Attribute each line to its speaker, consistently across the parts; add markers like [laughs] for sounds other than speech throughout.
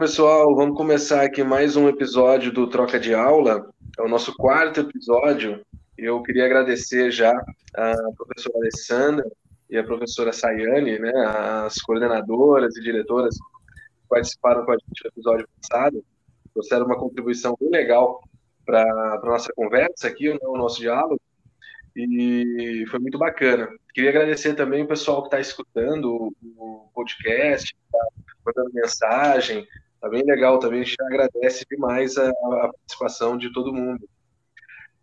Speaker 1: pessoal, vamos começar aqui mais um episódio do Troca de Aula. É o nosso quarto episódio. Eu queria agradecer já a professora Alessandra e a professora Sayane, né, as coordenadoras e diretoras que participaram com a gente no episódio passado. Trouxeram uma contribuição bem legal para a nossa conversa aqui, né, o nosso diálogo, e foi muito bacana. Queria agradecer também o pessoal que está escutando o podcast, está mandando mensagem, Tá bem legal também, a gente agradece demais a, a, participação de todo mundo.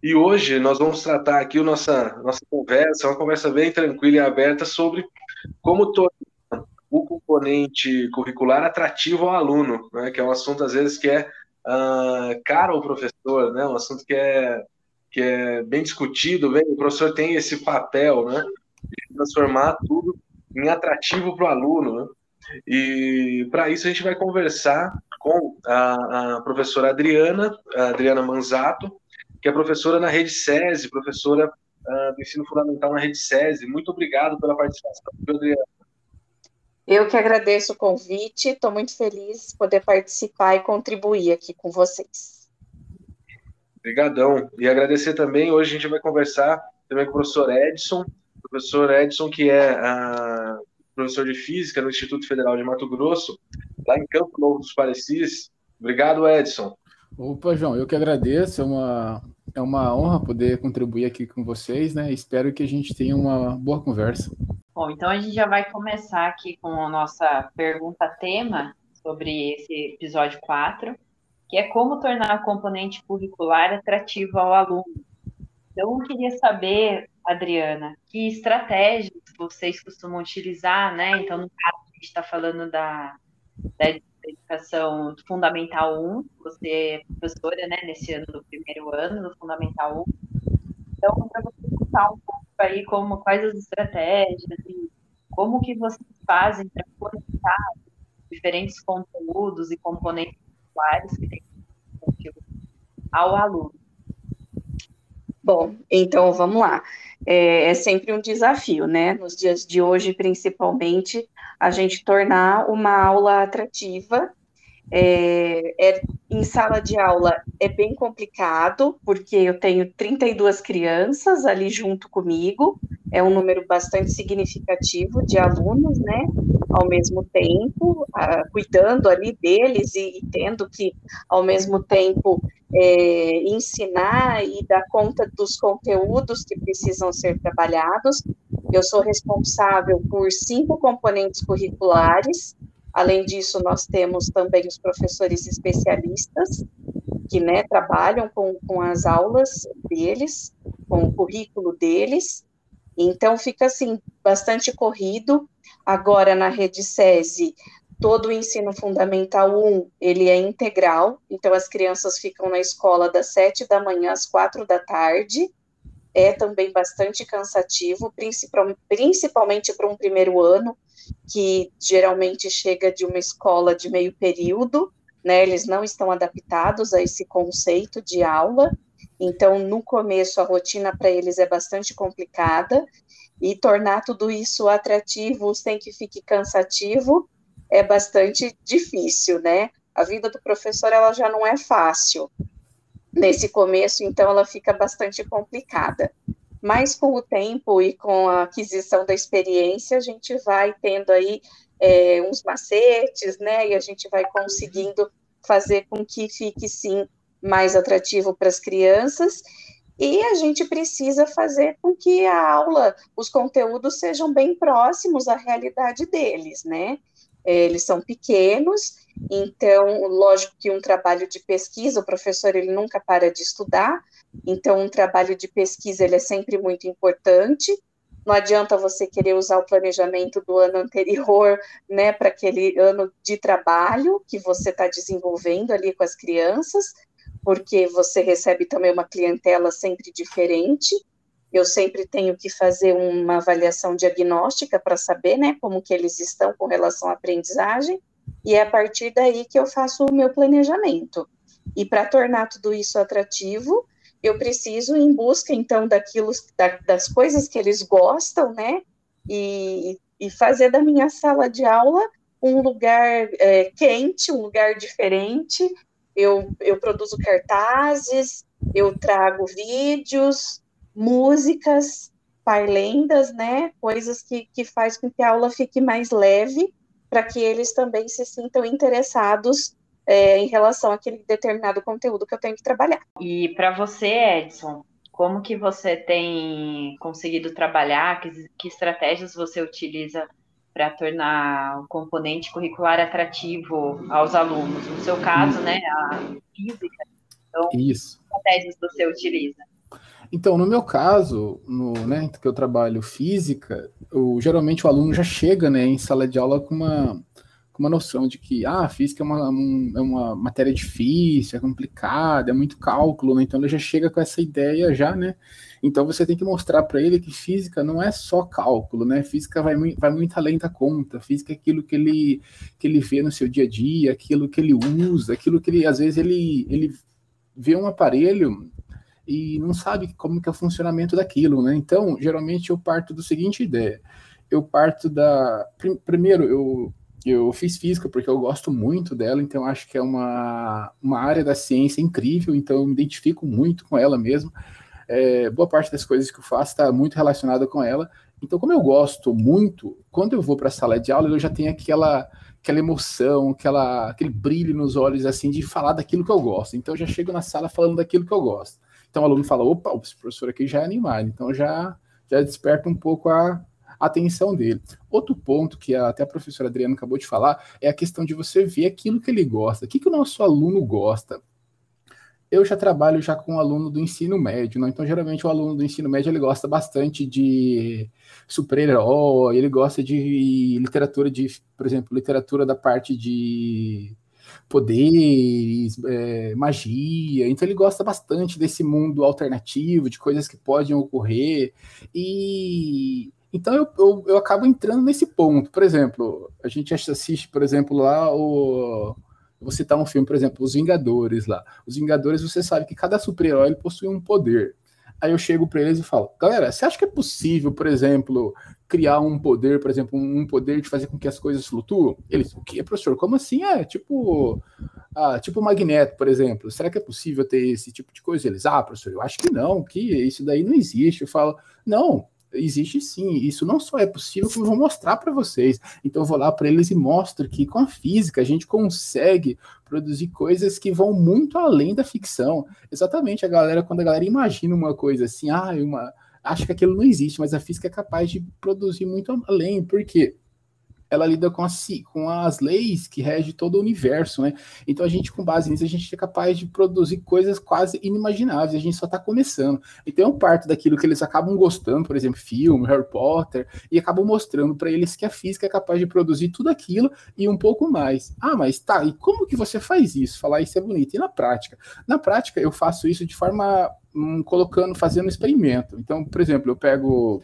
Speaker 1: E hoje nós vamos tratar aqui a nossa, nossa conversa, uma conversa bem tranquila e aberta sobre como tornar o componente curricular atrativo ao aluno, né, que é um assunto às vezes que é uh, caro ao professor, né, um assunto que é, que é bem discutido, bem, o professor tem esse papel né, de transformar tudo em atrativo para o aluno. Né? E para isso a gente vai conversar com a, a, professora Adriana, a Adriana Manzato, que é professora na Rede SESI, professora uh, do ensino fundamental na Rede SESI. Muito obrigado pela participação, Adriana.
Speaker 2: Eu que agradeço o convite, estou muito feliz de poder participar e contribuir aqui com vocês.
Speaker 1: Obrigadão. E agradecer também, hoje a gente vai conversar também com o professor Edson, professor Edson, que é uh, professor de Física no Instituto Federal de Mato Grosso, lá em Campo Novo dos Parecis. Obrigado, Edson.
Speaker 3: Opa, João, eu que agradeço. É uma, é uma honra poder contribuir aqui com vocês, né? Espero que a gente tenha uma boa conversa.
Speaker 4: Bom, então a gente já vai começar aqui com a nossa pergunta-tema sobre esse episódio 4, que é como tornar o componente curricular atrativo ao aluno. Então, eu queria saber, Adriana, que estratégias vocês costumam utilizar, né? Então, no caso, a gente está falando da, da educação fundamental 1, você é professora, né, nesse ano do primeiro ano do fundamental 1. Então, para você contar um pouco aí como, quais as estratégias e como que vocês fazem para conectar diferentes conteúdos e componentes usuários que tem ao aluno.
Speaker 2: Bom, então vamos lá é, é sempre um desafio, né? Nos dias de hoje, principalmente, a gente tornar uma aula atrativa. É, é, em sala de aula é bem complicado, porque eu tenho 32 crianças ali junto comigo, é um número bastante significativo de alunos, né? Ao mesmo tempo, cuidando ali deles e, e, tendo que, ao mesmo tempo, é, ensinar e dar conta dos conteúdos que precisam ser trabalhados. Eu sou responsável por cinco componentes curriculares. Além disso, nós temos também os professores especialistas, que né, trabalham com, com as aulas deles, com o currículo deles. Então, fica assim, bastante corrido. Agora, na rede SESI, todo o ensino fundamental 1, ele é integral, então as crianças ficam na escola das sete da manhã às quatro da tarde, é também bastante cansativo, principalmente para um primeiro ano, que geralmente chega de uma escola de meio período, né, eles não estão adaptados a esse conceito de aula, então no começo a rotina para eles é bastante complicada, e tornar tudo isso atrativo sem que fique cansativo, é bastante difícil, né? A vida do professor ela já não é fácil. Nesse começo, então, ela fica bastante complicada. Mas com o tempo e com a aquisição da experiência, a gente vai tendo aí é, uns macetes, né? E a gente vai conseguindo fazer com que fique sim mais atrativo para as crianças. E a gente precisa fazer com que a aula, os conteúdos sejam bem próximos à realidade deles, né? É, eles são pequenos, então, lógico que um trabalho de pesquisa, o professor ele nunca para de estudar, então um trabalho de pesquisa ele é sempre muito importante. Não adianta você querer usar o planejamento do ano [laughs] anterior, né, para aquele ano de trabalho que você está desenvolvendo ali com as crianças, porque você recebe também uma clientela sempre diferente eu sempre tenho que fazer uma avaliação diagnóstica para saber, né, como que eles estão com relação à aprendizagem, e é a partir daí que eu faço o meu planejamento. E para tornar tudo isso atrativo, eu preciso ir em busca, então, daquilo, da, das coisas que eles gostam, né, e, e fazer da minha sala de aula um lugar é, quente, um lugar diferente. Eu, eu produzo cartazes, eu trago vídeos, músicas, parlendas, né? Coisas que, que faz com que a aula fique mais leve, para que eles também se sintam interessados é, em relação àquele determinado conteúdo que eu tenho que trabalhar.
Speaker 4: E para você, Edson, como que você tem conseguido trabalhar? Que, que estratégias você utiliza para tornar o componente curricular atrativo aos alunos? No seu caso, né, a física. Então,
Speaker 3: Isso.
Speaker 4: que estratégias você utiliza?
Speaker 3: Então, no meu caso, no, né, que eu trabalho física, eu, geralmente o aluno já chega né, em sala de aula com uma, com uma noção de que ah, física é uma, um, é uma matéria difícil, é complicada, é muito cálculo, né? Então ele já chega com essa ideia já, né? Então você tem que mostrar para ele que física não é só cálculo, né? Física vai, vai muito além da conta. Física é aquilo que ele, que ele vê no seu dia a dia, aquilo que ele usa, aquilo que ele, às vezes, ele, ele vê um aparelho e não sabe como que é o funcionamento daquilo, né? Então, geralmente eu parto do seguinte ideia. Eu parto da... Primeiro, eu eu fiz física porque eu gosto muito dela, então acho que é uma, uma área da ciência incrível, então eu me identifico muito com ela mesmo. É, boa parte das coisas que eu faço está muito relacionada com ela. Então, como eu gosto muito, quando eu vou para a sala de aula, eu já tenho aquela, aquela emoção, aquela, aquele brilho nos olhos, assim, de falar daquilo que eu gosto. Então, eu já chego na sala falando daquilo que eu gosto. Então, o aluno fala: opa, esse professor aqui já é animado. Então, já, já desperta um pouco a, atenção dele. Outro ponto que até a professora Adriana acabou de falar é a questão de você ver aquilo que ele gosta. O que, que o nosso aluno gosta? Eu já trabalho já com um aluno do ensino médio, né? então geralmente o aluno do ensino médio ele gosta bastante de super-herói, ele gosta de literatura de, por exemplo, literatura da parte de poderes, é, magia. Então ele gosta bastante desse mundo alternativo, de coisas que podem ocorrer. E então eu, eu, eu, acabo entrando nesse ponto. Por exemplo, a gente assiste, por exemplo, lá o. vou citar um filme, por exemplo, Os Vingadores lá. Os Vingadores, você sabe que cada super-herói possui um poder. Aí eu chego para eles e falo, galera, você acha que é possível, por exemplo, criar um poder, por exemplo, um poder de fazer com que as coisas flutuam? Eles, o que, professor? Como assim? É, tipo, ah, tipo magneto, por exemplo. Será que é possível ter esse tipo de coisa? Eles, ah, professor, eu acho que não, que isso daí não existe. Eu falo, não, existe sim. Isso não só é possível, como eu vou mostrar para vocês. Então eu vou lá para eles e mostro que com a física a gente consegue produzir coisas que vão muito além da ficção. Exatamente, a galera, quando a galera imagina uma coisa assim, ah, uma, acho que aquilo não existe, mas a física é capaz de produzir muito além. Por quê? Ela lida com as, com as leis que regem todo o universo, né? Então a gente, com base nisso, a gente é capaz de produzir coisas quase inimagináveis, a gente só está começando. Então eu parto daquilo que eles acabam gostando, por exemplo, filme, Harry Potter, e acabam mostrando para eles que a física é capaz de produzir tudo aquilo e um pouco mais. Ah, mas tá, e como que você faz isso? Falar isso é bonito. E na prática? Na prática, eu faço isso de forma hum, colocando, fazendo experimento. Então, por exemplo, eu pego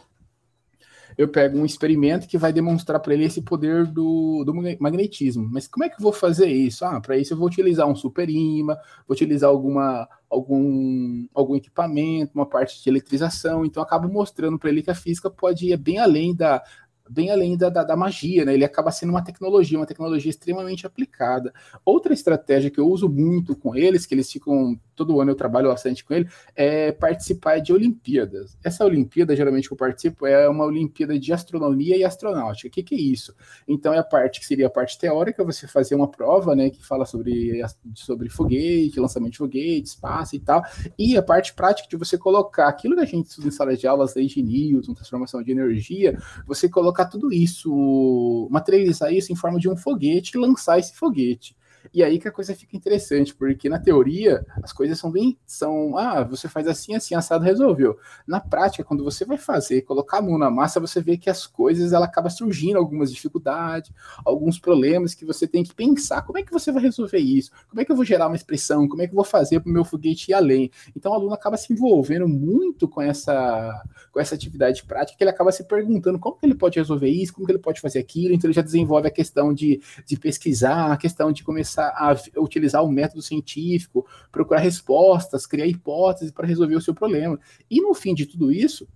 Speaker 3: eu pego um experimento que vai demonstrar para ele esse poder do, do magnetismo. Mas como é que eu vou fazer isso? Ah, para isso eu vou utilizar um super imã, vou utilizar alguma, algum, algum equipamento, uma parte de eletrização. Então, acabo mostrando para ele que a física pode ir bem além da, bem além da, da, da, magia, né? Ele acaba sendo uma tecnologia, uma tecnologia extremamente aplicada. Outra estratégia que eu uso muito com eles, que eles ficam todo ano eu trabalho bastante com ele, é participar de Olimpíadas. Essa Olimpíada, geralmente que eu participo, é uma Olimpíada de Astronomia e Astronáutica. O que, que é isso? Então, é a parte que seria a parte teórica, você fazer uma prova, né, que fala sobre, sobre foguete, lançamento de foguete, espaço e tal, e a parte prática de você colocar aquilo que a gente estuda em sala de aulas, de Newton, transformação de energia, você colocar tudo isso, materializar isso em forma de um foguete e lançar esse foguete. E aí que a coisa fica interessante, porque na teoria as coisas são bem. são Ah, você faz assim, assim, assado, resolveu. Na prática, quando você vai fazer, colocar a mão na massa, você vê que as coisas ela acaba surgindo algumas dificuldades, alguns problemas que você tem que pensar. Como é que você vai resolver isso? Como é que eu vou gerar uma expressão? Como é que eu vou fazer para o meu foguete ir além? Então o aluno acaba se envolvendo muito com essa, com essa atividade prática, que ele acaba se perguntando como que ele pode resolver isso, como que ele pode fazer aquilo, então ele já desenvolve a questão de, de pesquisar, a questão de começar começa a utilizar o método científico, procurar respostas, criar hipóteses para resolver o seu problema. E no fim de tudo isso,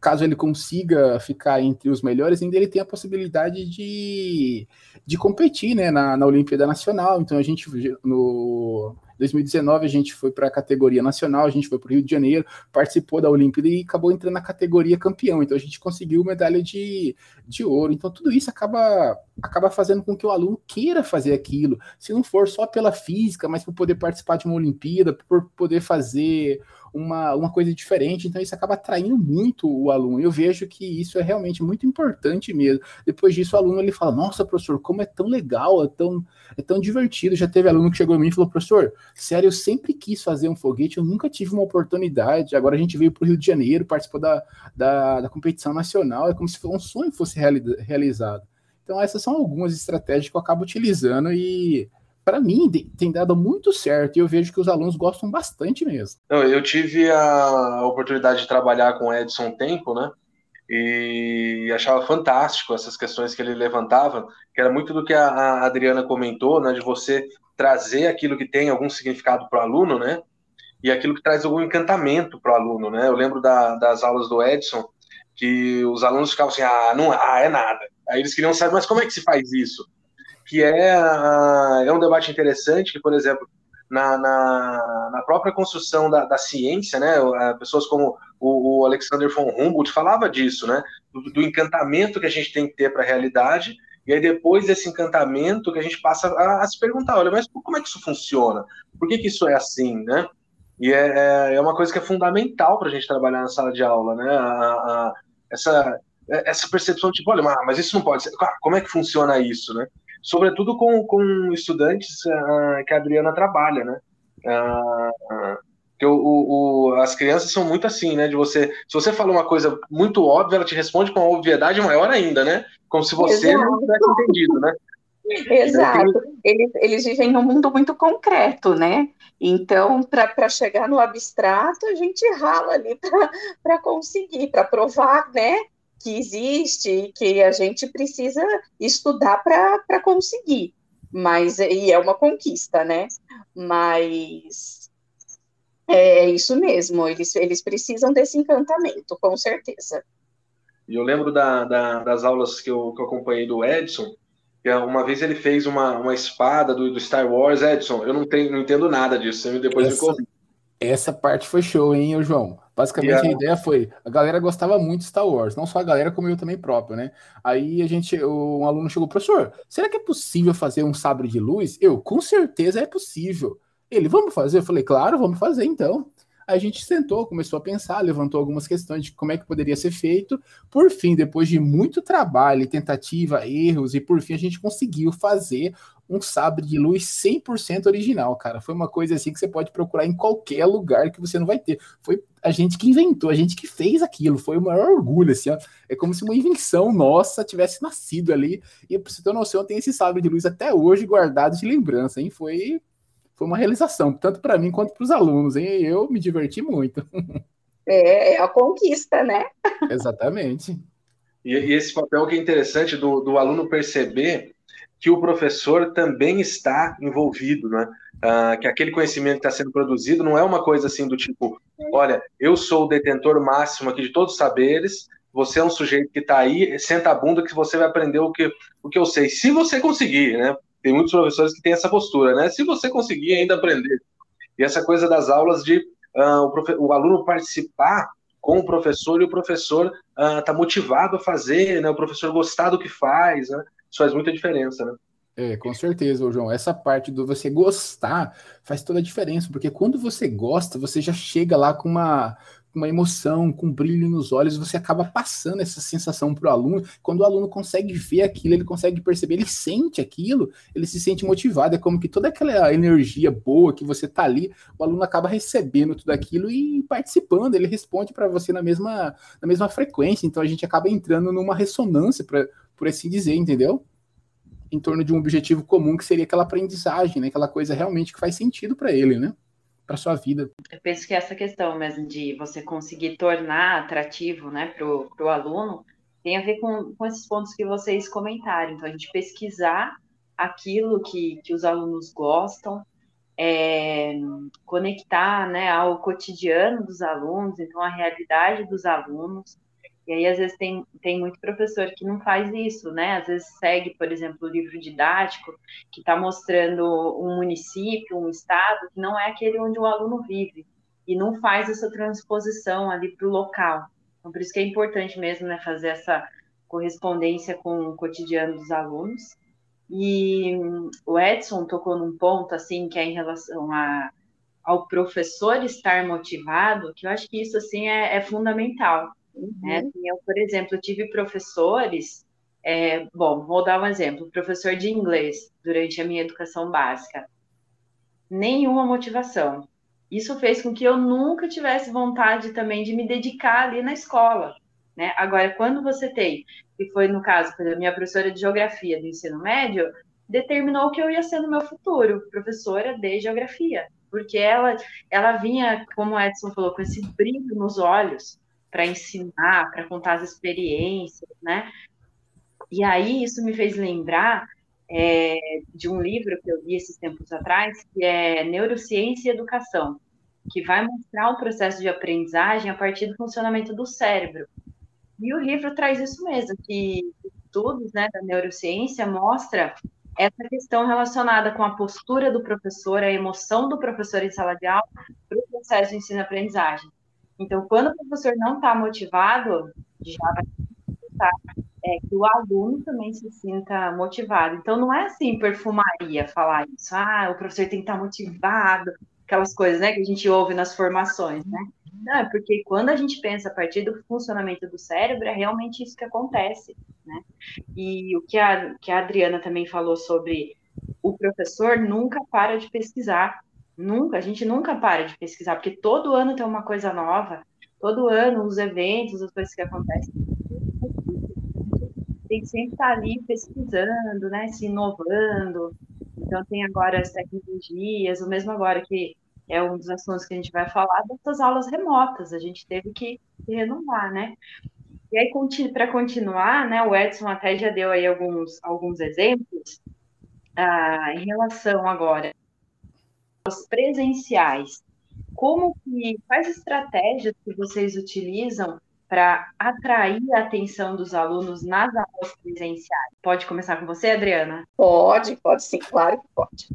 Speaker 3: caso ele consiga ficar entre os melhores, ainda ele tem a possibilidade de, de competir né, na, na Olimpíada Nacional. Então a gente no 2019 a gente foi para a categoria nacional, a gente foi para o Rio de Janeiro, participou da Olimpíada e acabou entrando na categoria campeão. Então a gente conseguiu medalha de, de ouro. Então tudo isso acaba, acaba fazendo com que o aluno queira fazer aquilo. Se não for só pela física, mas por poder participar de uma Olimpíada, por poder fazer uma, uma coisa diferente, então isso acaba atraindo muito o aluno. Eu vejo que isso é realmente muito importante mesmo. Depois disso, o aluno ele fala: Nossa, professor, como é tão legal, é tão, é tão divertido. Já teve aluno que chegou a mim e falou: Professor, sério, eu sempre quis fazer um foguete, eu nunca tive uma oportunidade. Agora a gente veio para o Rio de Janeiro, participou da, da, da, competição nacional, é como se um sonho fosse reali realizado. Então, essas são algumas estratégias que eu acabo utilizando e para mim, tem dado muito certo e eu vejo que os alunos gostam bastante mesmo.
Speaker 1: Eu tive a oportunidade de trabalhar com o Edson tempo, né? E achava fantástico essas questões que ele levantava, que era muito do que a Adriana comentou, né? De você trazer aquilo que tem algum significado para o aluno, né? E aquilo que traz algum encantamento para o aluno, né? Eu lembro da, das aulas do Edson, que os alunos ficavam assim, ah, não, ah, é nada. Aí eles queriam saber, mas como é que se faz isso? Que é, é um debate interessante, que, por exemplo, na, na, na própria construção da, da, ciência, né, pessoas como o, o, Alexander von Humboldt falava disso, né, do, do encantamento que a gente tem que ter para a realidade, e aí depois desse encantamento que a gente passa a, a, se perguntar, olha, mas como é que isso funciona? Por que, que isso é assim, né? E é, é, é uma coisa que é fundamental para a gente trabalhar na sala de aula, né? A, a, essa, essa percepção tipo, olha, mas isso não pode ser. Como é que funciona isso, né? Sobretudo com, com estudantes uh, que a Adriana trabalha, né? Uh, que o, o, as crianças são muito assim, né? De você, se você fala uma coisa muito óbvia, ela te responde com uma obviedade maior ainda, né? Como se você Exato. não tivesse entendido, né?
Speaker 2: Exato. Eles, eles vivem num mundo muito concreto, né? Então, para chegar no abstrato, a gente rala ali para conseguir, para provar, né? Que existe e que a gente precisa estudar para conseguir. Mas, e é uma conquista, né? Mas é, é isso mesmo, eles, eles precisam desse encantamento, com certeza.
Speaker 1: E eu lembro da, da, das aulas que eu, que eu acompanhei do Edson, que uma vez ele fez uma, uma espada do, do Star Wars, Edson, eu não, tenho, não entendo nada disso, você depois
Speaker 3: essa, me Essa parte foi show, hein, João? Basicamente a... a ideia foi, a galera gostava muito de Star Wars, não só a galera, como eu também próprio, né? Aí a gente, um aluno chegou, professor, será que é possível fazer um sabre de luz? Eu, com certeza é possível. Ele, vamos fazer? Eu falei, claro, vamos fazer então. Aí a gente sentou, começou a pensar, levantou algumas questões de como é que poderia ser feito. Por fim, depois de muito trabalho, tentativa, erros, e por fim a gente conseguiu fazer um sabre de luz 100% original, cara. Foi uma coisa assim que você pode procurar em qualquer lugar que você não vai ter. Foi a gente que inventou, a gente que fez aquilo. Foi o maior orgulho, assim, ó. É como se uma invenção nossa tivesse nascido ali. E pra você ter noção, tem esse sabre de luz até hoje guardado de lembrança, hein? Foi, foi uma realização, tanto para mim quanto para os alunos, hein? Eu me diverti muito. [laughs]
Speaker 2: É, é a conquista, né?
Speaker 3: Exatamente.
Speaker 1: E, e, esse papel que é interessante do, do aluno perceber que o professor também está envolvido, né? Ah, que aquele conhecimento que está sendo produzido não é uma coisa assim do tipo, olha, eu sou o detentor máximo aqui de todos os saberes, você é um sujeito que está aí, senta a bunda que você vai aprender o que, o que eu sei. Se você conseguir, né? Tem muitos professores que têm essa postura, né? Se você conseguir ainda aprender. E essa coisa das aulas de uh, o, o, aluno participar com o professor e o professor está uh, motivado a fazer, né? O professor gostar do que faz, né? Isso faz muita diferença, né?
Speaker 3: É, com certeza, João. Essa parte do você gostar faz toda a diferença, porque quando você gosta, você já chega lá com uma, uma emoção, com um brilho nos olhos, você acaba passando essa sensação para o aluno. Quando o aluno consegue ver aquilo, ele consegue perceber, ele sente aquilo, ele se sente motivado. É como que toda aquela energia boa que você tá ali, o aluno acaba recebendo tudo aquilo e participando, ele responde para você na mesma, na mesma frequência. Então a gente acaba entrando numa ressonância para por assim dizer, entendeu? Em torno de um objetivo comum que seria aquela aprendizagem, né? Aquela coisa realmente que faz sentido para ele, né? Para sua vida.
Speaker 4: Eu penso que essa questão mesmo de você conseguir tornar atrativo, né, para o aluno, tem a ver com, com esses pontos que vocês comentaram. Então, a gente pesquisar aquilo que, que os alunos gostam, é, conectar né, ao cotidiano dos alunos, então a realidade dos alunos, E aí, às vezes, tem, tem muito professor que não faz isso, né? Às vezes segue, por exemplo, o livro didático, que está mostrando um município, um estado, que não é aquele onde o aluno vive, e não faz essa transposição ali para o local. Então, por isso que é importante mesmo, né, fazer essa correspondência com o cotidiano dos alunos. E o Edson tocou num ponto, assim, que é em relação a, ao professor estar motivado, que eu acho que isso, assim, é, é fundamental Uhum. Né? Assim, eu, por exemplo, tive professores, é, bom, vou dar um exemplo, professor de inglês durante a minha educação básica, nenhuma motivação. Isso fez com que eu nunca tivesse vontade também de me dedicar ali na escola. Né? Agora, quando você tem, que foi no caso, a minha professora de geografia do ensino médio, determinou que eu ia ser no meu futuro professora de geografia, porque ela, ela vinha, como o Edson falou, com esse brilho nos olhos, para ensinar, para contar as experiências, né? E aí isso me fez lembrar é, de um livro que eu li esses tempos atrás, que é Neurociência e Educação, que vai mostrar o processo de aprendizagem a partir do funcionamento do cérebro. E o livro traz isso mesmo, que estudos né, da neurociência mostra essa questão relacionada com a postura do professor, a emoção do professor em sala de aula para o processo de ensino-aprendizagem. Então, quando o professor não está motivado, já vai é, que o aluno também se sinta motivado. Então, não é assim perfumaria falar isso. Ah, o professor tem que estar tá motivado, aquelas coisas, né, que a gente ouve nas formações, né? Não, é porque quando a gente pensa a partir do funcionamento do cérebro, é realmente isso que acontece, né? E o que a, que a Adriana também falou sobre o professor nunca para de pesquisar, Nunca, a gente nunca para de pesquisar, porque todo ano tem uma coisa nova, todo ano os eventos, as coisas que acontecem. Tem que sempre estar ali pesquisando, né, se inovando. Então tem agora as tecnologias, o mesmo agora que é um dos assuntos que a gente vai falar dessas aulas remotas, a gente teve que renovar, né? E aí, para continuar, né, o Edson até já deu aí alguns, alguns exemplos ah, em relação agora presenciais, como que, quais estratégias que vocês utilizam para atrair a atenção dos alunos nas aulas presenciais? Pode começar com você, Adriana?
Speaker 2: Pode, pode sim, claro que pode.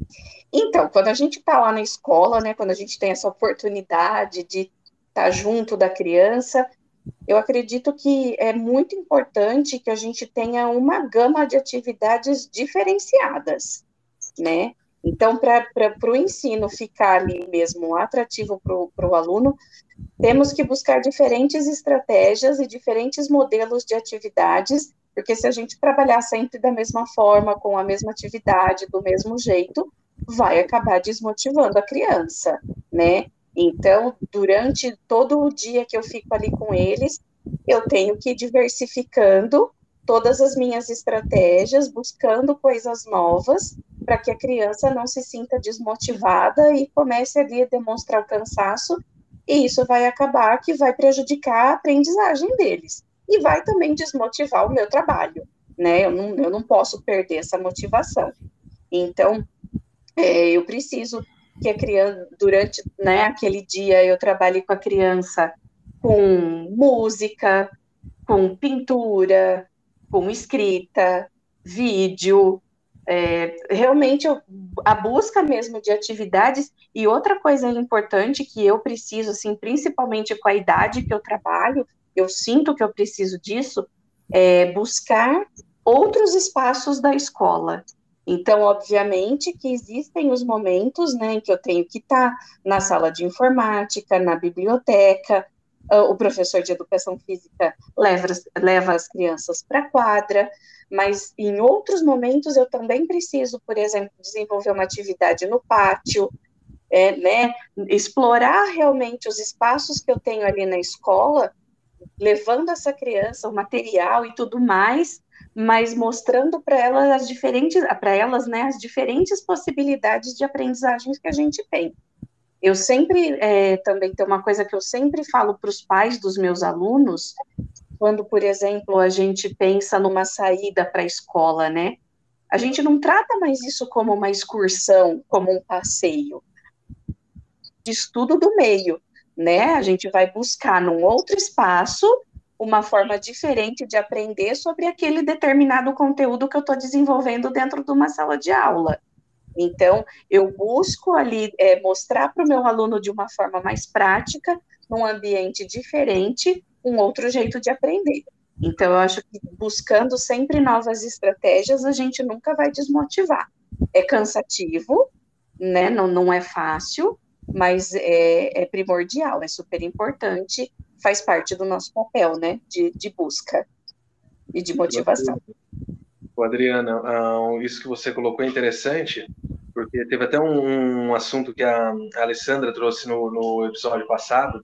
Speaker 2: Então, quando a gente está lá na escola, né, quando a gente tem essa oportunidade de estar tá junto da criança, eu acredito que é muito importante que a gente tenha uma gama de atividades diferenciadas, né? Então, para o ensino ficar ali mesmo atrativo para o aluno, temos que buscar diferentes estratégias e diferentes modelos de atividades, porque se a gente trabalhar sempre da mesma forma, com a mesma atividade, do mesmo jeito, vai acabar desmotivando a criança, né? Então, durante todo o dia que eu fico ali com eles, eu tenho que ir diversificando todas as minhas estratégias, buscando coisas novas, para que a criança não se sinta desmotivada e comece ali a demonstrar o cansaço, e isso vai acabar que vai prejudicar a aprendizagem deles, e vai também desmotivar o meu trabalho, né? Eu não, eu não posso perder essa motivação. Então, é, eu preciso que a criança, durante né, aquele dia, eu trabalhe com a criança com música, com pintura, com escrita, vídeo, é, realmente a busca mesmo de atividades e outra coisa importante que eu preciso, assim, principalmente com a idade que eu trabalho, eu sinto que eu preciso disso, é buscar outros espaços da escola. Então, obviamente que existem os momentos, né, em que eu tenho que estar na sala de informática, na biblioteca, o professor de educação física leva, leva as crianças para a quadra, mas em outros momentos eu também preciso, por exemplo, desenvolver uma atividade no pátio, é, né, explorar realmente os espaços que eu tenho ali na escola, levando essa criança o material e tudo mais, mas mostrando para elas as diferentes, para elas, né, as diferentes possibilidades de aprendizagens que a gente tem. Eu sempre, é, também tem uma coisa que eu sempre falo para os pais dos meus alunos, quando, por exemplo, a gente pensa numa saída para a escola, né? A gente não trata mais isso como uma excursão, como um passeio. De estudo do meio, né? A gente vai buscar num outro espaço uma forma diferente de aprender sobre aquele determinado conteúdo que eu estou desenvolvendo dentro de uma sala de aula. Então, eu busco ali é, mostrar para o meu aluno de uma forma mais prática, num ambiente diferente, um outro jeito de aprender. Então, eu acho que buscando sempre novas estratégias, a gente nunca vai desmotivar. É cansativo, né? Não, não é fácil, mas é, é primordial, é super importante, faz parte do nosso papel, né? De, de busca e de motivação.
Speaker 1: Adriana, uh, isso que você colocou é interessante, porque teve até um, assunto que a, Alessandra trouxe no, no, episódio passado,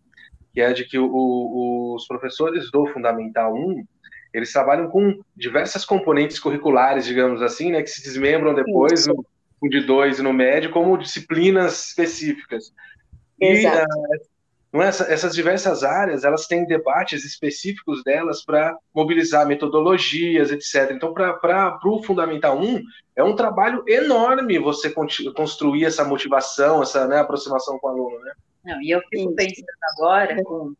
Speaker 1: que é de que o, o, os professores do Fundamental 1, eles trabalham com diversas componentes curriculares, digamos assim, né, que se desmembram depois no, no de dois e no médio como disciplinas específicas. Exato. E, uh, não é? essas diversas áreas elas têm debates específicos delas para mobilizar metodologias, etc. Então, para o Fundamental 1, é um trabalho enorme você construir essa motivação, essa né, aproximação com o aluno. Né?
Speaker 4: Não, e eu fico pensando agora com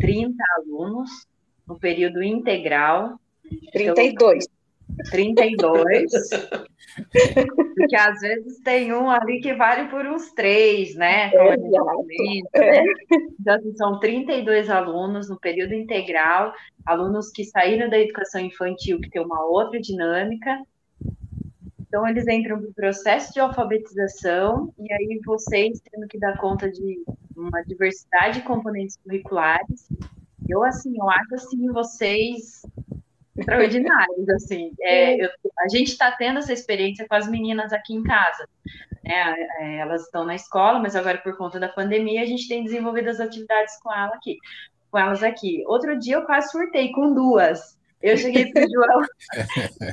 Speaker 4: 30 alunos no período integral.
Speaker 2: 32.
Speaker 4: 32. [laughs] Porque às vezes tem um ali que vale por uns três, né? É, né? Então, assim, são 32 alunos no período integral, alunos que saíram da educação infantil, que tem uma outra dinâmica. Então, eles entram no processo de alfabetização, e aí vocês tendo que dar conta de uma diversidade de componentes curriculares. Eu, assim, eu acho assim, vocês extraordinários, assim. É, eu, a gente está tendo essa experiência com as meninas aqui em casa. Né? É, elas estão na escola, mas agora por conta da pandemia a gente tem desenvolvido as atividades com ela aqui, com elas aqui. Outro dia eu quase surtei com duas. Eu cheguei para o [laughs] João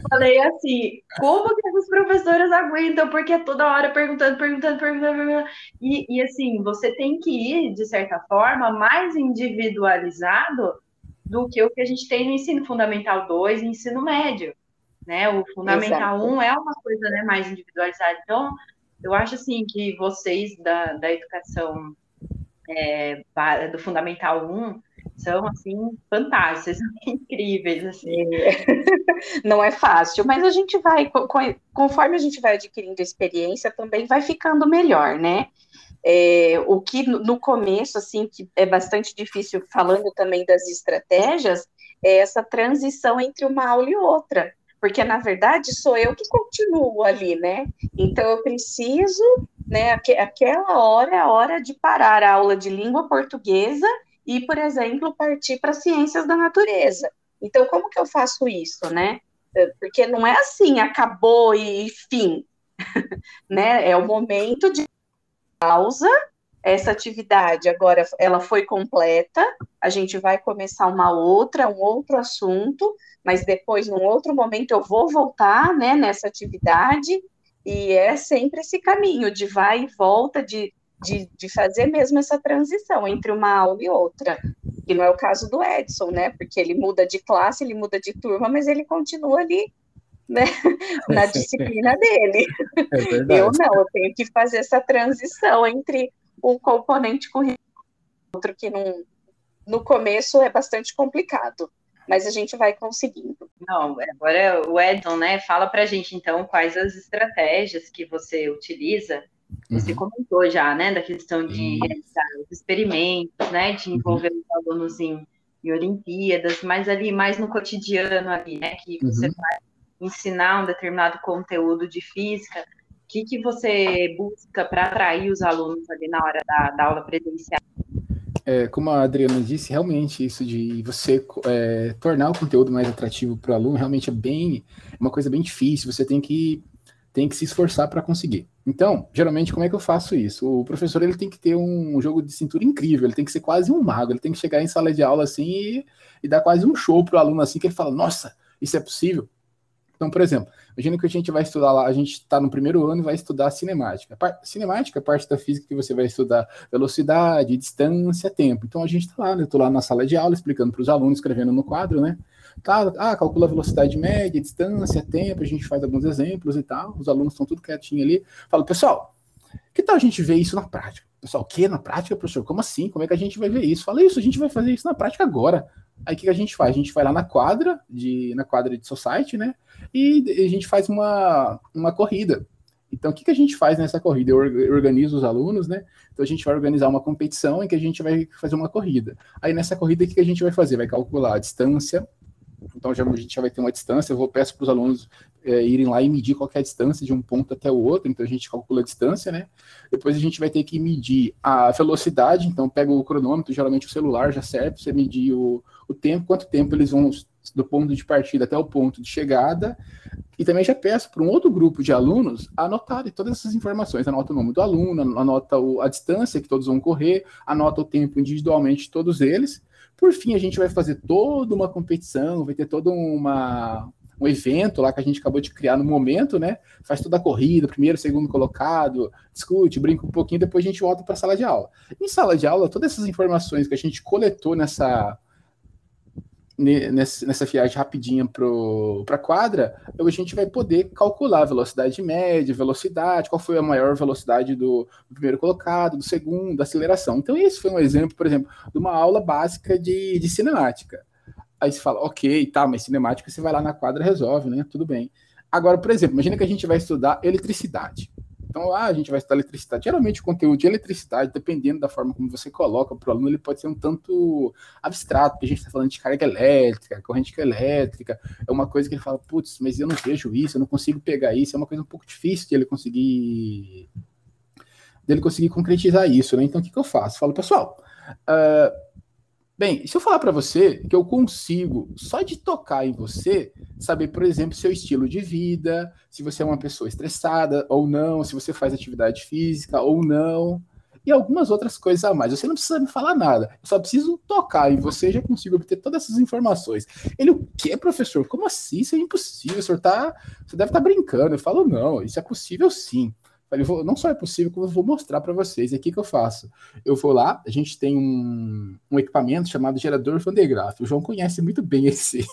Speaker 4: falei assim, como que as professoras aguentam? Porque é toda hora perguntando, perguntando, perguntando, perguntando. E, e assim, você tem que ir, de certa forma, mais individualizado do que o que a gente tem no ensino fundamental 2 e ensino médio. Né? O fundamental Exato. 1 é uma coisa né, mais individualizada. Então, eu acho assim que vocês da, da educação é, do fundamental 1 são assim fantásticos, [laughs] incríveis assim. [laughs]
Speaker 2: Não é fácil, mas a gente vai conforme a gente vai adquirindo experiência, também vai ficando melhor, né? É, o que no começo, assim, que é bastante difícil, falando também das estratégias, é essa transição entre uma aula e outra, porque na verdade sou eu que continuo ali, né? Então eu preciso, né, aqu aquela hora é a hora de parar a aula de língua portuguesa e, por exemplo, partir para ciências da natureza. Então, como que eu faço isso, né? Porque não é assim, acabou e fim, [laughs] né? É o momento de pausa. Essa atividade agora ela foi completa, a gente vai começar uma outra, um outro assunto, mas depois, num outro momento, eu vou voltar né, nessa atividade, e é sempre esse caminho de vai e volta, de, de, de fazer mesmo essa transição entre uma aula e outra, que não é o caso do Edson, né? Porque ele muda de classe, ele muda de turma, mas ele continua ali né, [laughs] na disciplina dele. É eu não, eu tenho que fazer essa transição entre um componente curricular e outro que não, no começo é bastante complicado, mas a gente vai conseguindo.
Speaker 4: Não, agora o Edson, né, fala pra gente então quais as estratégias que você utiliza. Você uhum. comentou já, né, da questão de realizar os experimentos, né, de envolver uhum. os alunos em, em Olimpíadas, mas ali mais no cotidiano ali, né, que você uhum. faz ensinar um determinado conteúdo de física, o que, que você busca para atrair os alunos ali na hora da, da aula presencial?
Speaker 3: É, como a Adriana disse, realmente isso de você é, tornar o conteúdo mais atrativo para o aluno realmente é bem uma coisa bem difícil. Você tem que tem que se esforçar para conseguir. Então, geralmente, como é que eu faço isso? O professor ele tem que ter um jogo de cintura incrível, ele tem que ser quase um mago, ele tem que chegar em sala de aula assim e, e dar quase um show para o aluno assim que ele fala: Nossa, isso é possível. Então, por exemplo, imagina que a gente vai estudar lá, a gente está no primeiro ano e vai estudar cinemática. cinemática é parte da física que você vai estudar velocidade, distância, tempo. Então a gente está lá, né? Estou lá na sala de aula explicando para os alunos, escrevendo no quadro, né? Tá, ah, calcula a velocidade média, distância, tempo, a gente faz alguns exemplos e tal. Os alunos estão tudo quietinho ali. Falo, pessoal, que tal a gente ver isso na prática? Pessoal, o que na prática, professor? Como assim? Como é que a gente vai ver isso? Fala isso, a gente vai fazer isso na prática agora. Aí o que a gente faz? A gente vai lá na quadra de na quadra de society, né? E a gente faz uma, uma corrida. Então, o que, que a gente faz nessa corrida? Eu organizo os alunos, né? Então, a gente vai organizar uma competição em que a gente vai fazer uma corrida. Aí, nessa corrida, o que, que a gente vai fazer? Vai calcular a distância. Então, já, a gente já vai ter uma distância. Eu vou peço para os alunos é, irem lá e medir qual é a distância de um ponto até o outro. Então, a gente calcula a distância, né? Depois, a gente vai ter que medir a velocidade. Então, pega o cronômetro, geralmente o celular já serve para você medir o, o tempo, quanto tempo eles vão do ponto de partida até o ponto de chegada. E também já peço para um outro grupo de alunos anotarem todas essas informações. Anota o nome do aluno, anota a distância que todos vão correr, anota o tempo individualmente todos eles. Por fim, a gente vai fazer toda uma competição, vai ter todo uma, um evento lá que a gente acabou de criar no momento, né? Faz toda a corrida, primeiro, segundo colocado, discute, brinca um pouquinho, depois a gente volta para a sala de aula. Em sala de aula, todas essas informações que a gente coletou nessa nessa viagem rapidinha para a quadra, a gente vai poder calcular a velocidade média, velocidade, qual foi a maior velocidade do, primeiro colocado, do segundo, aceleração. Então, esse foi um exemplo, por exemplo, de uma aula básica de, de cinemática. Aí você fala, ok, tá, mas cinemática você vai lá na quadra resolve, né? Tudo bem. Agora, por exemplo, imagina que a gente vai estudar eletricidade. Então, ah, a gente vai estudar eletricidade. Geralmente, o conteúdo de eletricidade, dependendo da forma como você coloca para o aluno, ele pode ser um tanto abstrato, porque a gente está falando de carga elétrica, corrente elétrica. É uma coisa que ele fala, putz, mas eu não vejo isso, eu não consigo pegar isso. É uma coisa um pouco difícil de ele conseguir dele conseguir concretizar isso, né? Então, o que, que eu faço? Falo, pessoal, uh, Bem, se eu falar para você que eu consigo, só de tocar em você, saber, por exemplo, seu estilo de vida, se você é uma pessoa estressada ou não, se você faz atividade física ou não, e algumas outras coisas a mais. Você não precisa me falar nada, eu só preciso tocar em você já consigo obter todas essas informações. Ele, o que, professor? Como assim? Isso é impossível, o senhor tá. Você deve estar tá brincando. Eu falo, não, isso é possível sim. Falei, vou, não só é possível, como eu vou mostrar para vocês. E aqui que eu faço. Eu vou lá, a gente tem um, um equipamento chamado gerador Van de Graaff. O João conhece muito bem esse,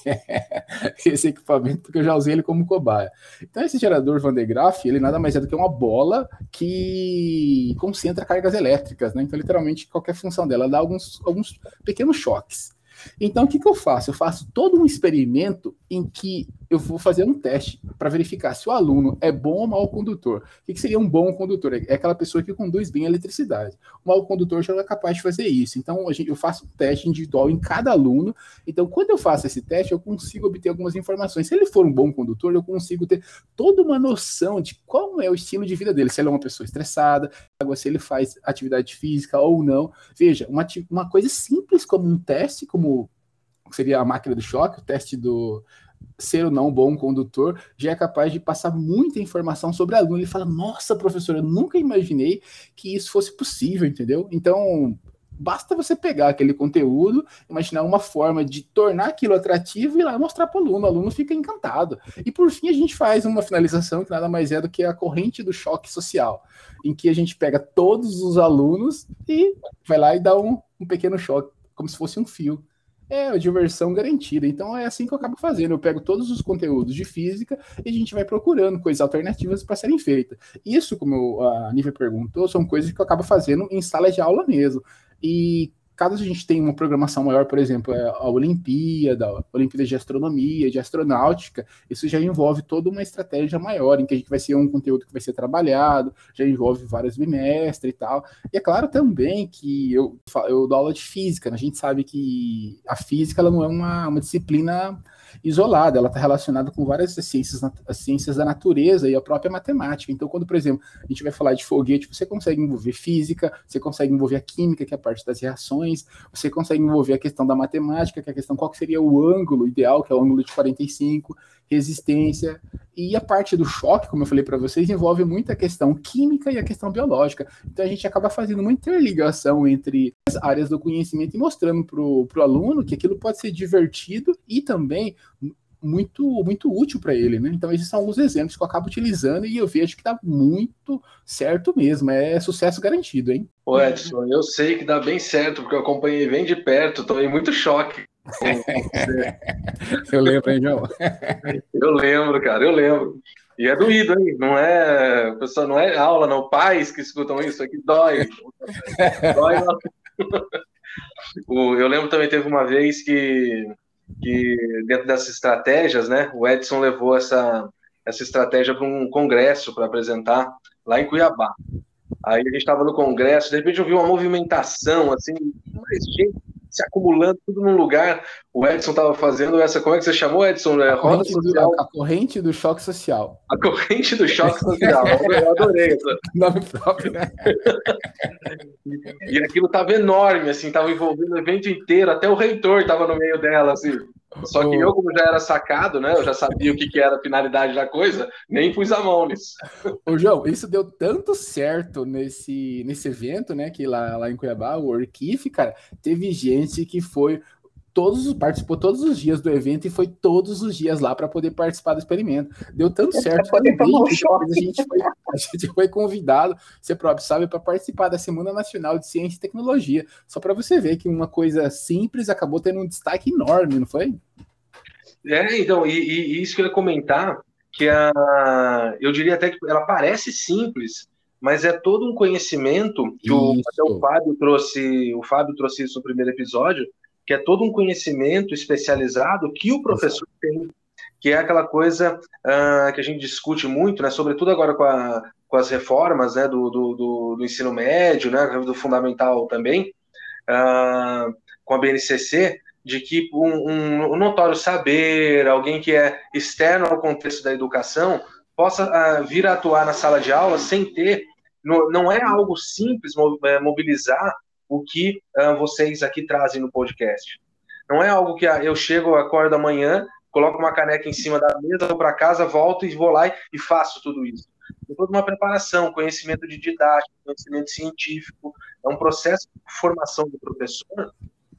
Speaker 3: [laughs] esse equipamento, porque eu já usei ele como cobaia. Então, esse gerador Van de Graaff, ele nada mais é do que uma bola que concentra cargas elétricas, né? Então, literalmente, qualquer função dela dá alguns, alguns pequenos choques. Então, o que, que eu faço? Eu faço todo um experimento em que eu vou fazer um teste para verificar se o aluno é bom ou mau condutor. O que, seria um bom condutor? É aquela pessoa que conduz bem a eletricidade. O mau condutor já é capaz de fazer isso. Então, eu faço um teste individual em cada aluno. Então, quando eu faço esse teste, eu consigo obter algumas informações. Se ele for um bom condutor, eu consigo ter toda uma noção de qual é o estilo de vida dele. Se ele é uma pessoa estressada, se ele faz atividade física ou não. Veja, uma, uma coisa simples como um teste, como seria a máquina do choque, o teste do ser ou não bom condutor, já é capaz de passar muita informação sobre aluno. Ele fala: Nossa, professor, eu nunca imaginei que isso fosse possível, entendeu? Então, basta você pegar aquele conteúdo, imaginar uma forma de tornar aquilo atrativo e lá mostrar para o aluno. O aluno fica encantado. E por fim, a gente faz uma finalização que nada mais é do que a corrente do choque social, em que a gente pega todos os alunos e vai lá e dá um, um pequeno choque, como se fosse um fio é diversão garantida. Então é assim que eu acabo fazendo. Eu pego todos os conteúdos de física e a gente vai procurando coisas alternativas para serem feitas. Isso, como a Nívia perguntou, são coisas que eu acabo fazendo em sala de aula mesmo. E caso a gente tenha uma programação maior, por exemplo, é a Olimpíada, a Olimpíada de Astronomia, de Astronáutica, isso já envolve toda uma estratégia maior, em que a gente vai ser um conteúdo que vai ser trabalhado, já envolve vários bimestres e tal. E é claro também que eu, eu dou aula de física, né? a gente sabe que a física ela não é uma, uma disciplina isolada, ela está relacionada com várias ciências, as ciências da natureza e a própria matemática. Então, quando, por exemplo, a gente vai falar de foguete, você consegue envolver física, você consegue envolver a química, que é a parte das reações, você consegue envolver a questão da matemática, que é a questão qual seria o ângulo ideal, que é o ângulo de 45, resistência. E a parte do choque, como eu falei para vocês, envolve muita questão química e a questão biológica. Então a gente acaba fazendo uma interligação entre as áreas do conhecimento e mostrando para o aluno que aquilo pode ser divertido e também muito muito útil para ele, né? Então esses são alguns exemplos que eu acabo utilizando e eu vejo que dá muito certo mesmo, é sucesso garantido, hein?
Speaker 1: Ô Edson, eu sei que dá bem certo porque eu acompanhei bem de perto, em muito choque.
Speaker 3: Eu lembro, hein, João?
Speaker 1: eu lembro, cara, eu lembro. E é doído, hein? Não é, pessoal, não é aula, não. Pais que escutam isso aqui dói. dói. Eu lembro também teve uma vez que, que dentro dessas estratégias, né, o Edson levou essa, essa estratégia para um congresso para apresentar lá em Cuiabá. Aí a gente estava no congresso, de repente eu vi uma movimentação, assim, mais gente se acumulando tudo num lugar. O Edson estava fazendo essa, como é que você chamou, Edson?
Speaker 3: É, a, corrente do, a corrente do choque social.
Speaker 1: A corrente do choque social. [laughs] Eu adorei. Nome próprio, né? e aquilo estava enorme, assim, estava envolvendo o evento inteiro, até o reitor estava no meio dela, assim. Só que eu, como já era sacado, né? Eu já sabia o que, que era a finalidade da coisa, nem pus a mão nisso.
Speaker 3: Ô, João, isso deu tanto certo nesse, nesse evento, né? Que lá, lá em Cuiabá, o Orkif, cara, teve gente que foi todos participou todos os dias do evento e foi todos os dias lá para poder participar do experimento. Deu tanto é certo que a, gente foi, a gente foi convidado, você próprio sabe, para participar da Semana Nacional de Ciência e Tecnologia. Só para você ver que uma coisa simples acabou tendo um destaque enorme, não foi?
Speaker 1: É, então, e, e isso que eu ia comentar, que a, eu diria até que ela parece simples, mas é todo um conhecimento que o, o Fábio trouxe, o Fábio trouxe isso no primeiro episódio, que é todo um conhecimento especializado que o professor tem, que é aquela coisa uh, que a gente discute muito, né, sobretudo agora com, a, com as reformas né, do, do, do, ensino médio, né, do fundamental também, uh, com a BNCC, de que um, um, notório saber, alguém que é externo ao contexto da educação, possa uh, vir a atuar na sala de aula sem ter, no, não é algo simples eh, mobilizar o que uh, vocês aqui trazem no podcast. Não é algo que uh, eu chego, acordo amanhã, coloco uma caneca em cima da mesa, vou para casa, volto e vou lá e, e faço tudo isso. Tem toda uma preparação, conhecimento de didática, conhecimento científico, é um processo de formação do professor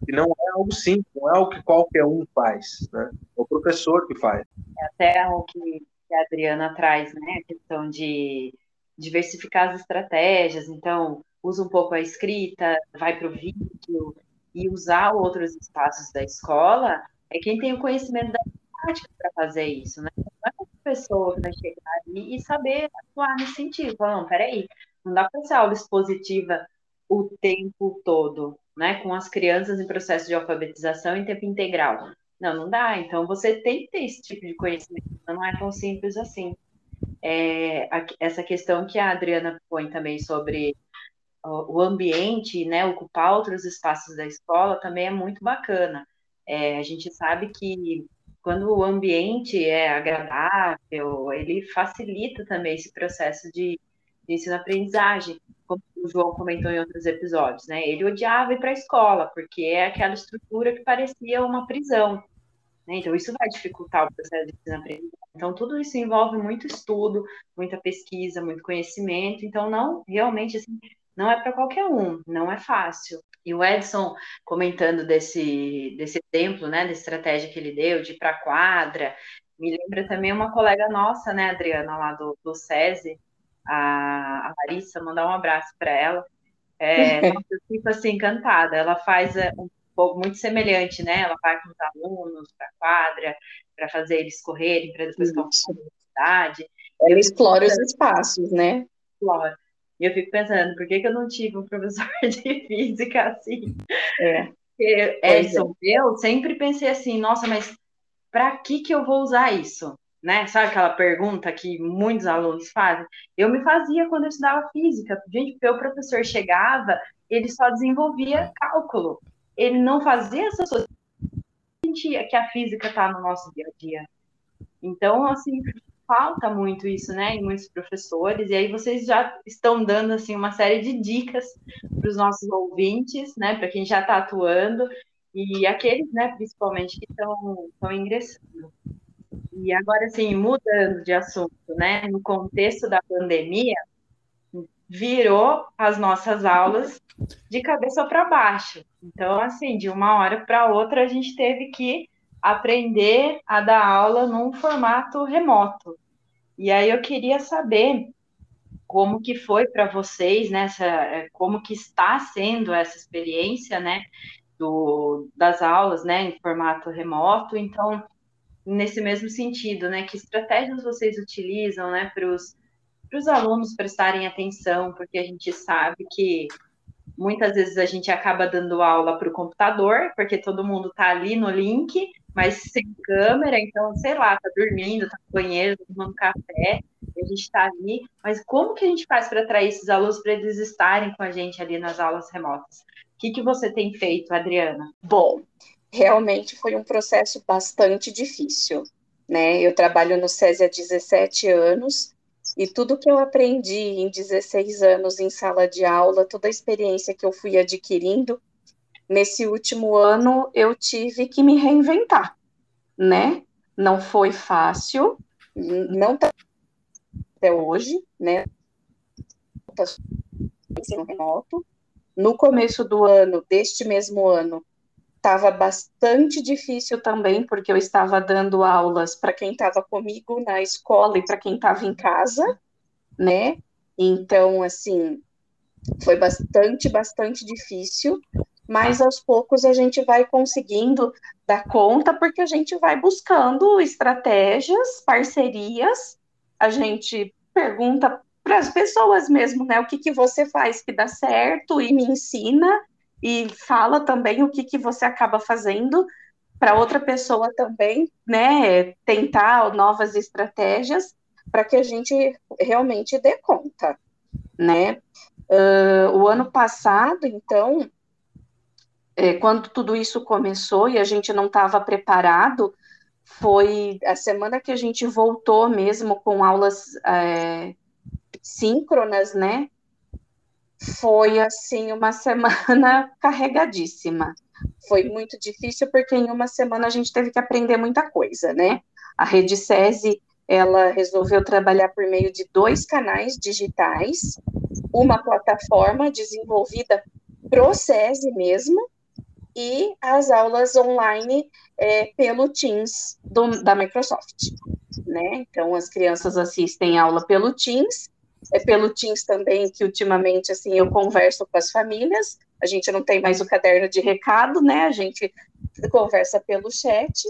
Speaker 1: que não é algo simples, não é algo que qualquer um faz, né? É o professor que faz.
Speaker 4: É até o que a Adriana traz, né? A questão de diversificar as estratégias. Então, usa um pouco a escrita, vai para o vídeo e usar outros espaços da escola, é quem tem o conhecimento da prática para fazer isso, né? Não é qualquer pessoa que vai chegar ali e saber atuar nesse sentido. Não, peraí, não dá para ser aula expositiva o tempo todo, né? Com as crianças em processo de alfabetização em tempo integral. Não, não dá. Então, você tem que ter esse tipo de conhecimento. Não é tão simples assim. É, a, essa questão que a Adriana põe também sobre o ambiente, né, ocupar outros espaços da escola também é muito bacana. É, a gente sabe que quando o ambiente é agradável, ele facilita também esse processo de, de ensino-aprendizagem, como o João comentou em outros episódios, né? Ele odiava ir para a escola, porque é aquela estrutura que parecia uma prisão. Né? Então, isso vai dificultar o processo de ensino-aprendizagem. Então, tudo isso envolve muito estudo, muita pesquisa, muito conhecimento. Então, não, realmente, assim, não é para qualquer um, não é fácil. E o Edson comentando desse, desse exemplo, né, da estratégia que ele deu de ir para a quadra, me lembra também uma colega nossa, né, Adriana, lá do, do SESI, a, a Larissa, mandar um abraço para ela. É, [laughs] eu fico assim encantada. Ela faz é, um pouco muito semelhante, né? Ela vai com os alunos para a quadra, para fazer eles correrem, para depois
Speaker 2: para a universidade. Ela explora os espaços, né?
Speaker 4: Explora. E eu fico pensando, por que, que eu não tive um professor [laughs] de física assim? É. Porque, Edson, é. eu sempre pensei assim, nossa, mas para que, que eu vou usar isso? Né? Sabe aquela pergunta que muitos alunos fazem? Eu me fazia quando eu estudava física. Gente, porque o professor chegava, ele só desenvolvia cálculo. Ele não fazia essa sentia que a física está no nosso dia a dia. Então, assim, falta muito isso, né, em muitos professores, e aí vocês já estão dando, assim, uma série de dicas para os nossos ouvintes, né, para quem já está atuando, e aqueles, né, principalmente, que estão ingressando. E agora, assim, mudando de assunto, né, no contexto da pandemia, virou as nossas aulas de cabeça para baixo. Então, assim, de uma hora para outra, a gente teve que aprender a dar aula num formato remoto. E aí eu queria saber como que foi para vocês, né, como que está sendo essa experiência, né, do, das aulas, né, em formato remoto. Então, nesse mesmo sentido, né, que estratégias vocês utilizam, né, para os alunos prestarem atenção, porque a gente sabe que muitas vezes a gente acaba dando aula para o computador, porque todo mundo está ali no link, mas sem câmera, então, sei lá, tá dormindo, tá no banheiro, tá tomando café, a gente está ali, mas como que a gente faz para atrair esses alunos para eles estarem com a gente ali nas aulas remotas? O que, que você tem feito, Adriana?
Speaker 2: Bom, realmente foi um processo bastante difícil, né? Eu trabalho no SESI há 17 anos, e tudo que eu aprendi em 16 anos em sala de aula, toda a experiência que eu fui adquirindo, nesse último ano eu tive que me reinventar, né? Não foi fácil, não tá até hoje, né? No começo do ano, deste mesmo ano, estava bastante difícil também, porque eu estava dando aulas para quem estava comigo na escola e para quem estava em casa, né? Então, assim, foi bastante, bastante difícil, mas aos poucos a gente vai conseguindo dar conta, porque a gente vai buscando estratégias, parcerias, a gente pergunta para as pessoas mesmo, né? O que, que você faz que dá certo e me ensina, e fala também o que, que você acaba fazendo para outra pessoa também, né? Tentar novas estratégias para que a gente realmente dê conta, né? Uh, o ano passado, então, é, quando tudo isso começou e a gente não estava preparado, foi a semana que a gente voltou mesmo com aulas é, síncronas, né? Foi assim uma [laughs] semana carregadíssima. Foi muito difícil porque em uma semana a gente teve que aprender muita coisa, né? A Rede SESI ela resolveu trabalhar por meio de dois canais digitais, uma plataforma desenvolvida pro SESI mesmo, e as aulas online é, pelo Teams do, da Microsoft. Né? Então, as crianças assistem aula pelo Teams, é pelo Teams também que ultimamente assim eu converso com as famílias. A gente não tem mais o caderno de recado, né? A gente conversa pelo chat,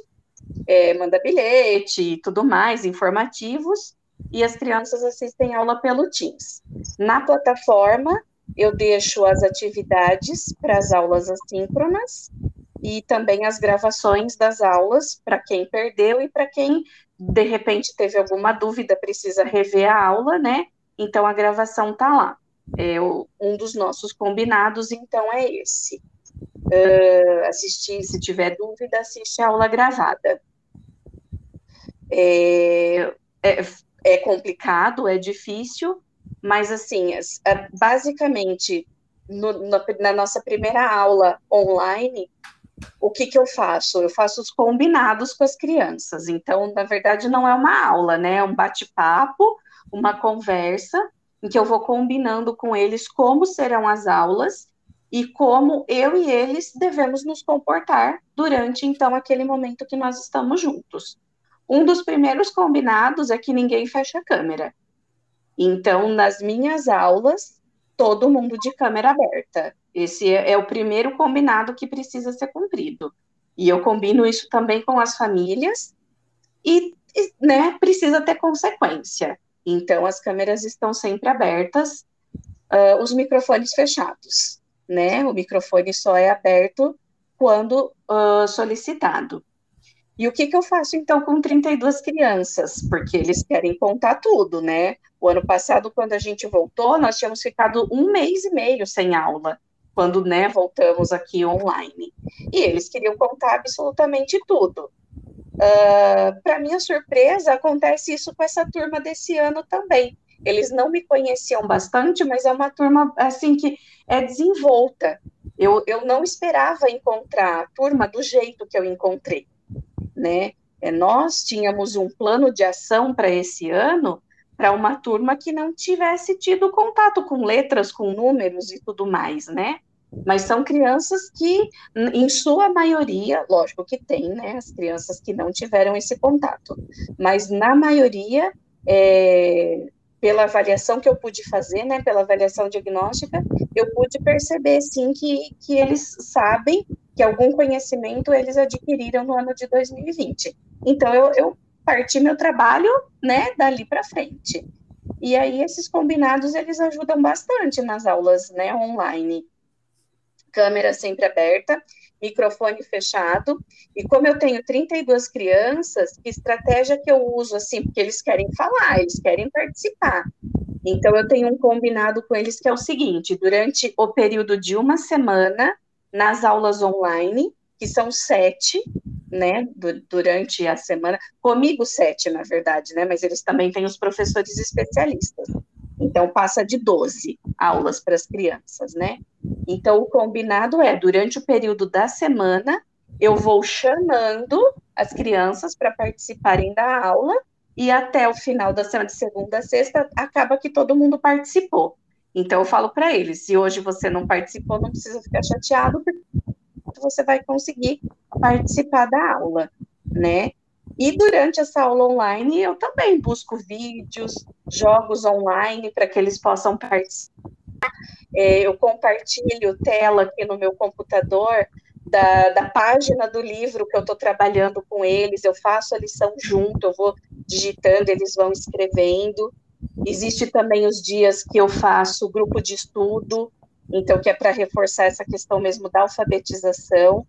Speaker 2: é, manda bilhete e tudo mais, informativos, e as crianças assistem aula pelo Teams. Na plataforma, eu deixo as atividades para as aulas assíncronas e também as gravações das aulas para quem perdeu e para quem de repente teve alguma dúvida, precisa rever a aula, né? Então a gravação tá lá. É, um dos nossos combinados, então, é esse. Uh, assistir, se tiver dúvida, assiste a aula gravada. É, é, é complicado, é difícil, mas, assim, basicamente, no, na nossa primeira aula online, o que, que eu faço? Eu faço os combinados com as crianças. Então, na verdade, não é uma aula, né? É um bate-papo, uma conversa, em que eu vou combinando com eles como serão as aulas e como eu e eles devemos nos comportar durante, então, aquele momento que nós estamos juntos. Um dos primeiros combinados é que ninguém fecha a câmera. Então, nas minhas aulas, todo mundo de câmera aberta. Esse é, é o primeiro combinado que precisa ser cumprido. E eu combino isso também com as famílias e, né, precisa ter consequência. Então, as câmeras estão sempre abertas, uh, os microfones fechados, né? O microfone só é aberto quando uh, solicitado. E o que, que eu faço então com 32 crianças? Porque eles querem contar tudo, né? O ano passado, quando a gente voltou, nós tínhamos ficado um mês e meio sem aula, quando né, voltamos aqui online. E eles queriam contar absolutamente tudo. Uh, ah, Para minha surpresa, acontece isso com essa turma desse ano também. Eles não me conheciam bastante, mas é uma turma assim que é desenvolta. Eu, eu não esperava encontrar a turma do jeito que eu encontrei né? É, nós tínhamos um plano de ação para esse ano para uma turma que não tivesse tido contato com letras, com números e tudo mais, né? Mas são crianças que, em sua maioria, lógico que tem, né? As crianças que não tiveram esse contato, mas na maioria, é, pela avaliação que eu pude fazer, né? Pela avaliação diagnóstica, eu pude perceber, sim, que, que eles sabem que algum conhecimento eles adquiriram no ano de 2020. Então, eu, eu parti meu trabalho, né, dali para frente. E aí, esses combinados, eles ajudam bastante nas aulas, né, online. câmera sempre aberta, microfone fechado. E como eu tenho 32 crianças, que estratégia que eu uso assim, porque eles querem falar, eles querem participar. Então eu tenho um combinado com eles que é o seguinte: durante o período de uma semana, nas aulas online, que são sete, né, durante a semana, comigo sete, na verdade, né, mas eles também têm os professores especialistas. Então, passa de 12 aulas para as crianças, né? Então, o combinado é, durante o período da semana, eu vou chamando as crianças para participarem da aula, e até o final da semana, de segunda a sexta, acaba que todo mundo participou. Então, eu falo para eles: se hoje você não participou, não precisa ficar chateado, porque você vai conseguir participar da aula, né? E durante essa aula online, eu também busco vídeos, jogos online para que eles possam participar. É, eu compartilho tela aqui no meu computador da, da página do livro que eu estou trabalhando com eles, eu faço a lição junto, eu vou digitando, eles vão escrevendo. Existe também os dias que eu faço grupo de estudo, então, que é para reforçar essa questão mesmo da alfabetização.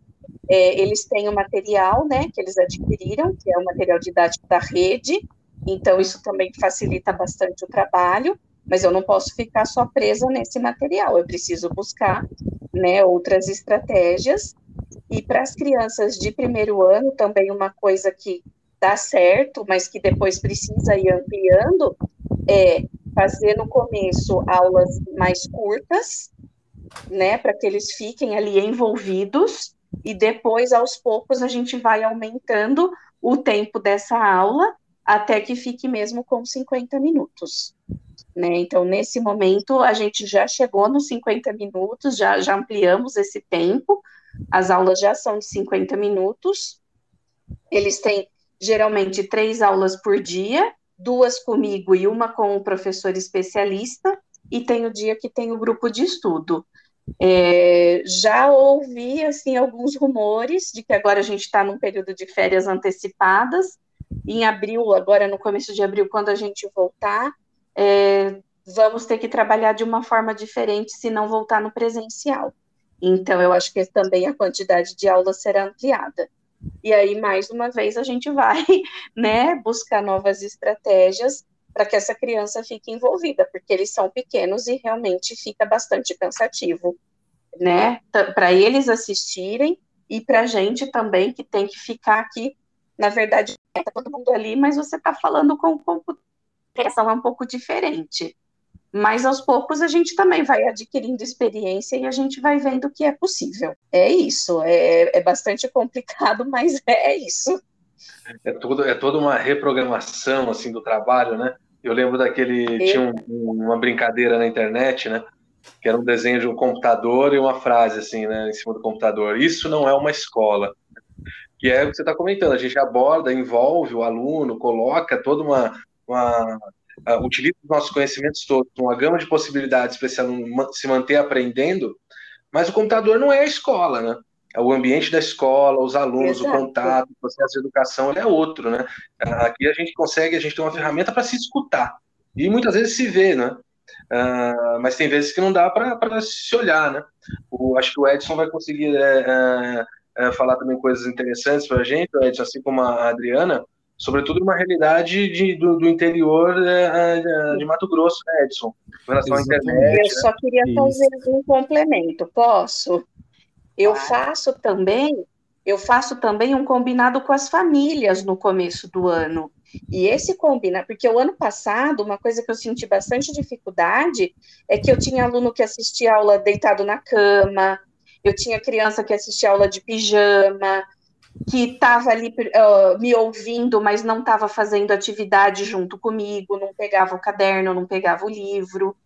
Speaker 2: É, eles têm o material, né, que eles adquiriram, que é o material didático da rede, então isso também facilita bastante o trabalho, mas eu não posso ficar só presa nesse material, eu preciso buscar, né, outras estratégias, e para as crianças de primeiro ano, também uma coisa que dá certo, mas que depois precisa ir ampliando, é fazer no começo aulas mais curtas, né, para que eles fiquem ali envolvidos, e depois, aos poucos, a gente vai aumentando o tempo dessa aula até que fique mesmo com 50 minutos. Né? Então, nesse momento, a gente já chegou nos 50 minutos, já, já ampliamos esse tempo, as aulas já são de 50 minutos, eles têm geralmente três aulas por dia, duas comigo e uma com o professor especialista, e tem o dia que tem o grupo de estudo. É, já ouvi assim alguns rumores de que agora a gente está num período de férias antecipadas. Em abril, agora no começo de abril, quando a gente voltar, é, vamos ter que trabalhar de uma forma diferente se não voltar no presencial. Então, eu acho que também a quantidade de aulas será ampliada. E aí, mais uma vez, a gente vai [laughs] né, buscar novas estratégias para que essa criança fique envolvida, porque eles são pequenos e realmente fica bastante cansativo, né? Para eles assistirem e para a gente também, que tem que ficar aqui. Na verdade, está todo mundo ali, mas você está falando com o computador, é um pouco diferente. Mas aos poucos a gente também vai adquirindo experiência e a gente vai vendo que é possível. É isso, é, é bastante complicado, [laughs] mas é isso
Speaker 1: é tudo é toda uma reprogramação assim do trabalho, né? Eu lembro daquele tinha um, uma brincadeira na internet, né? Que era um desenho de um computador e uma frase assim, né, em cima do computador. Isso não é uma escola. Que é o que você está comentando. A gente aborda, envolve o aluno, coloca toda uma, uma uh, utiliza os nossos conhecimentos todos, uma gama de possibilidades para esse aluno se manter aprendendo. Mas o computador não é a escola, né? É o ambiente da escola, os alunos, Exato. o contato, o processo de educação é outro, né? Aqui a gente consegue, a gente tem uma ferramenta para se escutar e muitas vezes se vê, né? Uh, mas tem vezes que não dá para se olhar, né? O, acho que o Edson vai conseguir é, é, é, falar também coisas interessantes para a gente, Edson, assim como a Adriana, sobretudo numa realidade de, do, do, interior é, é, de Mato Grosso, né, Edson?
Speaker 2: Com relação Exatamente. à internet. Eu só né? queria fazer um complemento, posso? Eu faço também, eu faço também um combinado com as famílias no começo do ano. E esse combina, porque o ano passado, uma coisa que eu senti bastante dificuldade é que eu tinha aluno que assistia aula deitado na cama, eu tinha criança que assistia aula de pijama, que estava ali uh, me ouvindo, mas não estava fazendo atividade junto comigo, não pegava o caderno, não pegava o livro.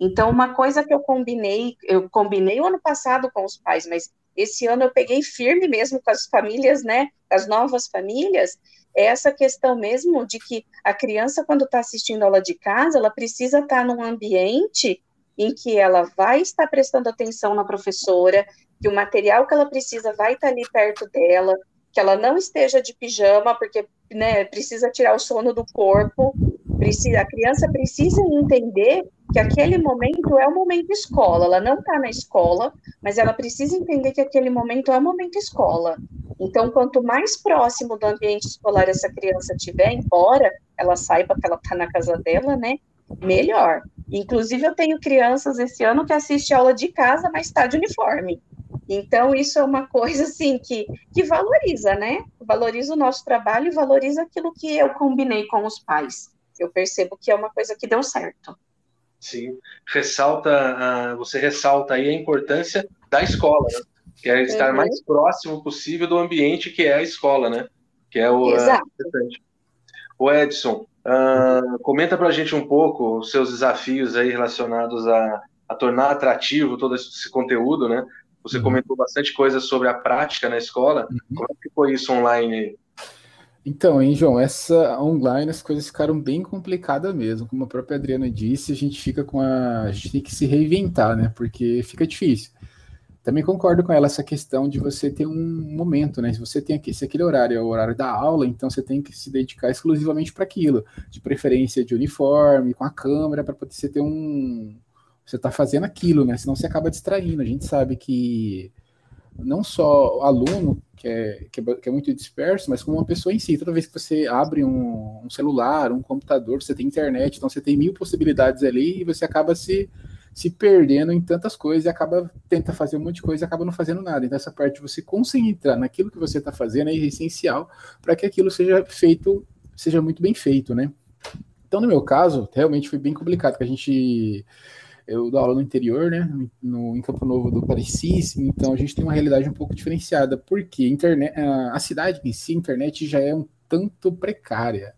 Speaker 2: Então, uma coisa que eu combinei, eu combinei o ano passado com os pais, mas esse ano eu peguei firme mesmo com as famílias, né, as novas famílias, é essa questão mesmo de que a criança, quando está assistindo aula de casa, ela precisa estar tá num ambiente em que ela vai estar prestando atenção na professora, que o material que ela precisa vai estar tá ali perto dela, que ela não esteja de pijama, porque né, precisa tirar o sono do corpo, precisa, a criança precisa entender que aquele momento é o momento escola. Ela não está na escola, mas ela precisa entender que aquele momento é o momento escola. Então, quanto mais próximo do ambiente escolar essa criança tiver, embora ela saiba que ela está na casa dela, né? Melhor. Inclusive, eu tenho crianças esse ano que assistem aula de casa, mas está de uniforme. Então, isso é uma coisa, assim, que, que valoriza, né? Valoriza o nosso trabalho e valoriza aquilo que eu combinei com os pais. Eu percebo que é uma coisa que deu certo.
Speaker 1: Sim. Ressalta, uh, você ressalta aí a importância da escola, né? que é estar uhum. mais próximo possível do ambiente que é a escola, né? Que é o
Speaker 2: Exato.
Speaker 1: o Edson, uh, comenta para a gente um pouco os seus desafios aí relacionados a, a tornar atrativo todo esse conteúdo, né? Você uhum. comentou bastante coisa sobre a prática na escola. Uhum. Como é que foi isso online?
Speaker 3: Então, hein, João, essa online as coisas ficaram bem complicadas mesmo. Como a própria Adriana disse, a gente fica com a. A gente tem que se reinventar, né? Porque fica difícil. Também concordo com ela essa questão de você ter um momento, né? Se você tem aqui, se aquele horário é o horário da aula, então você tem que se dedicar exclusivamente para aquilo, de preferência de uniforme, com a câmera, para poder você ter um. Você está fazendo aquilo, né? Senão você acaba distraindo. A gente sabe que não só o aluno, que é, que é, que é, muito disperso, mas como uma pessoa em si. Toda vez que você abre um, um celular, um computador, você tem internet, então você tem mil possibilidades ali e você acaba se se perdendo em tantas coisas e acaba tenta fazer um monte de coisa e acaba não fazendo nada. Então essa parte de você concentrar naquilo que você está fazendo é essencial para que aquilo seja feito, seja muito bem feito, né? Então no meu caso realmente foi bem complicado, porque a gente eu dou aula no interior, né, no, em Campo Novo do Parecis, então a gente tem uma realidade um pouco diferenciada, porque internet, a cidade em si, a internet já é um tanto precária.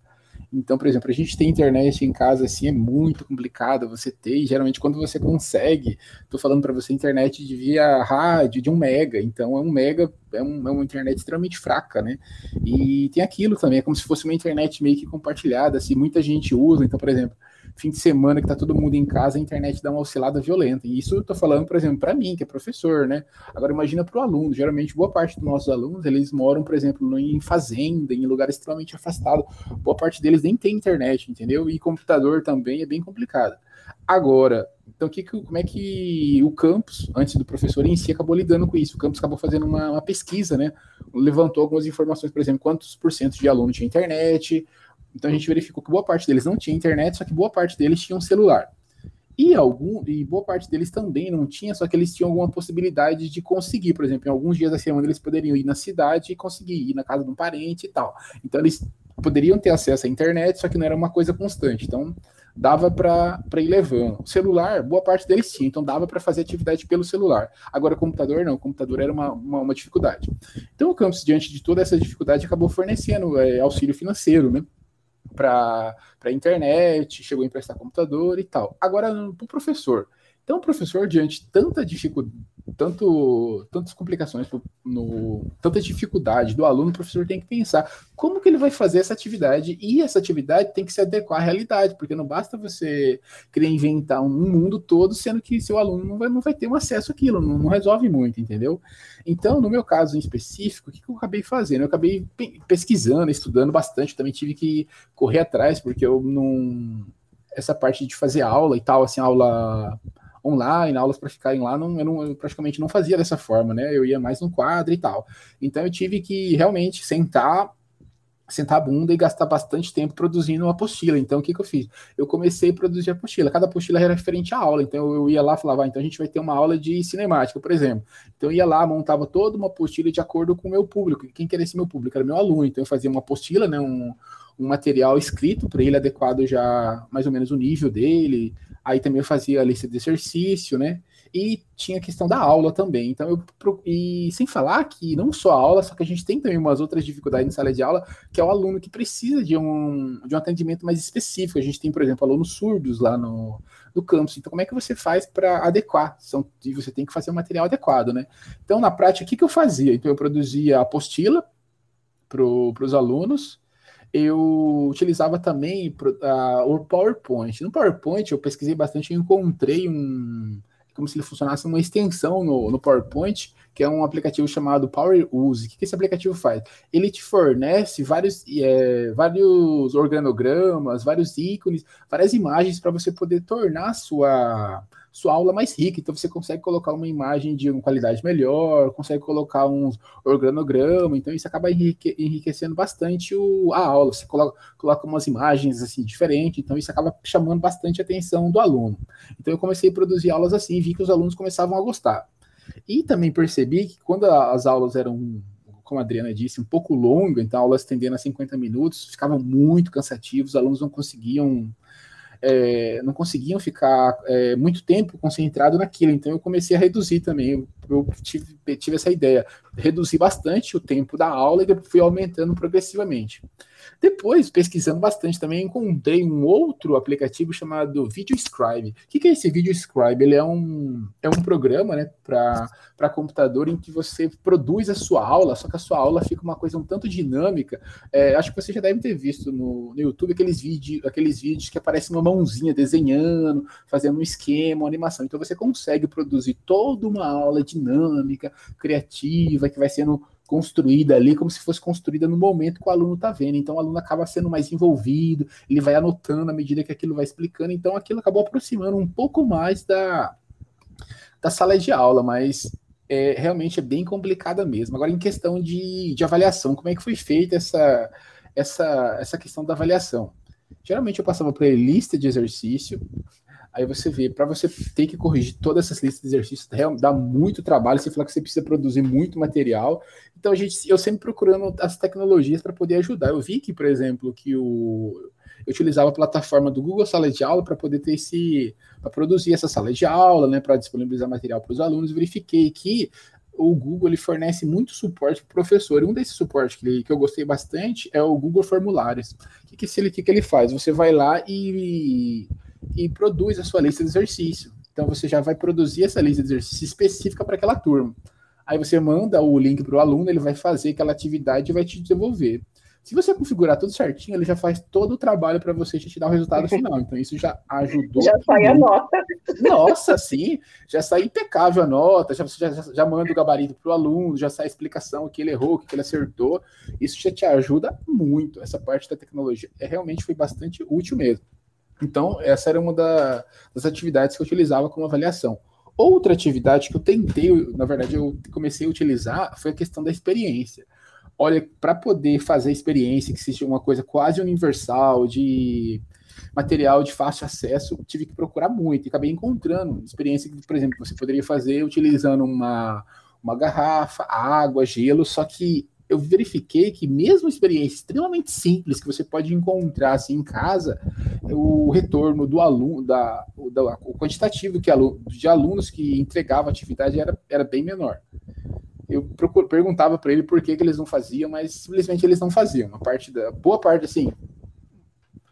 Speaker 3: Então, por exemplo, a gente tem internet em casa assim é muito complicado você ter, e geralmente quando você consegue, tô falando para você internet de via rádio de um mega, então é um mega, é, um, é uma internet extremamente fraca, né? E tem aquilo também, é como se fosse uma internet meio que compartilhada, assim, muita gente usa, então, por exemplo, fim de semana que tá todo mundo em casa, a internet dá uma oscilada violenta. E isso eu tô falando, por exemplo, para mim, que é professor, né? Agora imagina para o aluno. Geralmente, boa parte dos nossos alunos, eles moram, por exemplo, em fazenda, em lugares extremamente afastados. Boa parte deles nem tem internet, entendeu? E computador também é bem complicado. Agora, então, que, como é que o campus, antes do professor em si, acabou lidando com isso? O campus acabou fazendo uma, uma pesquisa, né? Levantou algumas informações, por exemplo, quantos por cento de aluno tinha internet, então a gente verificou que boa parte deles não tinha internet, só que boa parte deles tinha um celular. E algum e boa parte deles também não tinha, só que eles tinham alguma possibilidade de conseguir, por exemplo, em alguns dias da semana eles poderiam ir na cidade e conseguir ir na casa de um parente e tal. Então eles poderiam ter acesso à internet, só que não era uma coisa constante. Então dava para ir levando. O celular, boa parte deles tinha, então dava para fazer atividade pelo celular. Agora, o computador não, o computador era uma, uma, uma dificuldade. Então, o campus, diante de toda essa dificuldade, acabou fornecendo é, auxílio financeiro, né? Para a internet, chegou a emprestar computador e tal. Agora, para o professor. Então, o professor, diante tanta dificuldade, tanto, tantas complicações, no, tanta dificuldade do aluno, o professor tem que pensar como que ele vai fazer essa atividade e essa atividade tem que se adequar à realidade, porque não basta você querer inventar um mundo todo, sendo que seu aluno não vai, não vai ter um acesso àquilo, não, não resolve muito, entendeu? Então, no meu caso em específico, o que, que eu acabei fazendo? Eu acabei pesquisando, estudando bastante, também tive que correr atrás, porque eu não. Essa parte de fazer aula e tal, assim, aula online, aulas para ficarem lá, não, eu, não, eu praticamente não fazia dessa forma, né? Eu ia mais no quadro e tal. Então eu tive que realmente sentar sentar a bunda e gastar bastante tempo produzindo uma apostila. Então, o que, que eu fiz? Eu comecei a produzir a apostila. Cada apostila era referente à aula. Então, eu ia lá e falava, ah, então a gente vai ter uma aula de cinemática, por exemplo. Então, eu ia lá, montava toda uma apostila de acordo com o meu público. Quem queria ser meu público? Era meu aluno. Então, eu fazia uma apostila, né, um, um material escrito para ele adequado já mais ou menos o nível dele, Aí também eu fazia a lista de exercício, né? E tinha a questão da aula também. Então, eu e sem falar que não só a aula, só que a gente tem também umas outras dificuldades em sala de aula, que é o aluno que precisa de um, de um atendimento mais específico. A gente tem, por exemplo, alunos surdos lá no, no campus. Então, como é que você faz para adequar? São, e você tem que fazer um material adequado, né? Então, na prática, o que, que eu fazia? Então, eu produzia apostila para os alunos, eu utilizava também uh, o PowerPoint. No PowerPoint eu pesquisei bastante e encontrei um. como se ele funcionasse uma extensão no, no PowerPoint, que é um aplicativo chamado Power Use. O que, que esse aplicativo faz? Ele te fornece vários, é, vários organogramas, vários ícones, várias imagens para você poder tornar a sua sua aula mais rica. Então você consegue colocar uma imagem de uma qualidade melhor, consegue colocar um organograma, então isso acaba enrique, enriquecendo bastante o, a aula. Você coloca, coloca umas imagens assim diferentes, então isso acaba chamando bastante a atenção do aluno. Então eu comecei a produzir aulas assim vi que os alunos começavam a gostar. E também percebi que quando as aulas eram como a Adriana disse, um pouco longas, então aulas tendendo a 50 minutos, ficavam muito cansativos, os alunos não conseguiam é, não conseguiam ficar é, muito tempo concentrado naquilo. Então eu comecei a reduzir também. Eu, tive, tive, essa ideia, reduzir bastante o tempo da aula e depois fui aumentando progressivamente. Depois, pesquisando bastante também, encontrei um outro aplicativo chamado VideoScribe. O que é esse VideoScribe? Ele é um, é um programa né, para computador em que você produz a sua aula, só que a sua aula fica uma coisa um tanto dinâmica. É, acho que você já deve ter visto no, no YouTube aqueles, vídeo, aqueles vídeos que aparece uma mãozinha desenhando, fazendo um esquema, uma animação. Então você consegue produzir toda uma aula dinâmica, criativa, que vai sendo construída ali como se fosse construída no momento que o aluno está vendo. Então o aluno acaba sendo mais envolvido, ele vai anotando à medida que aquilo vai explicando. Então aquilo acabou aproximando um pouco mais da, da sala de aula, mas é, realmente é bem complicada mesmo. Agora, em questão de, de avaliação, como é que foi feita essa, essa, essa questão da avaliação? Geralmente eu passava por lista de exercício, Aí você vê, para você ter que corrigir todas essas listas de exercícios, dá muito trabalho. Você fala que você precisa produzir muito material. Então, a gente, eu sempre procurando as tecnologias para poder ajudar. Eu vi que, por exemplo, que o, eu utilizava a plataforma do Google Sala de Aula para poder ter esse. para produzir essa sala de aula, né, para disponibilizar material para os alunos. Verifiquei que o Google ele fornece muito suporte para o professor. E um desses suportes que, que eu gostei bastante é o Google Formulários. O que, que, ele, que, que ele faz? Você vai lá e e produz a sua lista de exercício. Então você já vai produzir essa lista de exercício específica para aquela turma. Aí você manda o link para o aluno, ele vai fazer aquela atividade e vai te devolver. Se você configurar tudo certinho, ele já faz todo o trabalho para você te dar o resultado [laughs] final. Então, isso já ajudou.
Speaker 2: Já sai a nota.
Speaker 3: Nossa, sim, já sai impecável a nota, já, já, já manda o gabarito para o aluno, já sai a explicação o que ele errou, o que ele acertou. Isso já te ajuda muito. Essa parte da tecnologia é, realmente foi bastante útil mesmo. Então, essa era uma da, das atividades que eu utilizava como avaliação. Outra atividade que eu tentei, na verdade, eu comecei a utilizar foi a questão da experiência. Olha, para poder fazer experiência, que seja uma coisa quase universal, de material de fácil acesso, tive que procurar muito e acabei encontrando experiência que, por exemplo, você poderia fazer utilizando uma, uma garrafa, água, gelo, só que eu verifiquei que mesmo experiência extremamente simples que você pode encontrar assim em casa, o retorno do aluno, da, da o quantitativo que aluno, de alunos que entregava a atividade era, era bem menor. Eu perguntava para ele por que, que eles não faziam, mas simplesmente eles não faziam. Uma parte da boa parte assim,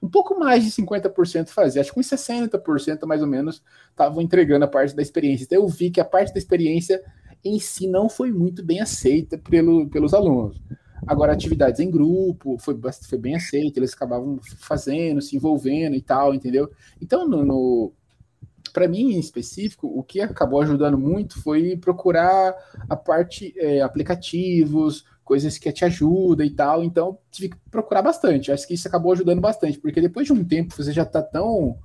Speaker 3: um pouco mais de 50% fazia, acho que uns 60% mais ou menos estavam entregando a parte da experiência. Então eu vi que a parte da experiência em si não foi muito bem aceita pelo, pelos alunos. Agora, atividades em grupo foi, foi bem aceita, eles acabavam fazendo, se envolvendo e tal, entendeu? Então, no, no para mim em específico, o que acabou ajudando muito foi procurar a parte é, aplicativos, coisas que te ajudam e tal. Então, tive que procurar bastante. Acho que isso acabou ajudando bastante, porque depois de um tempo você já está tão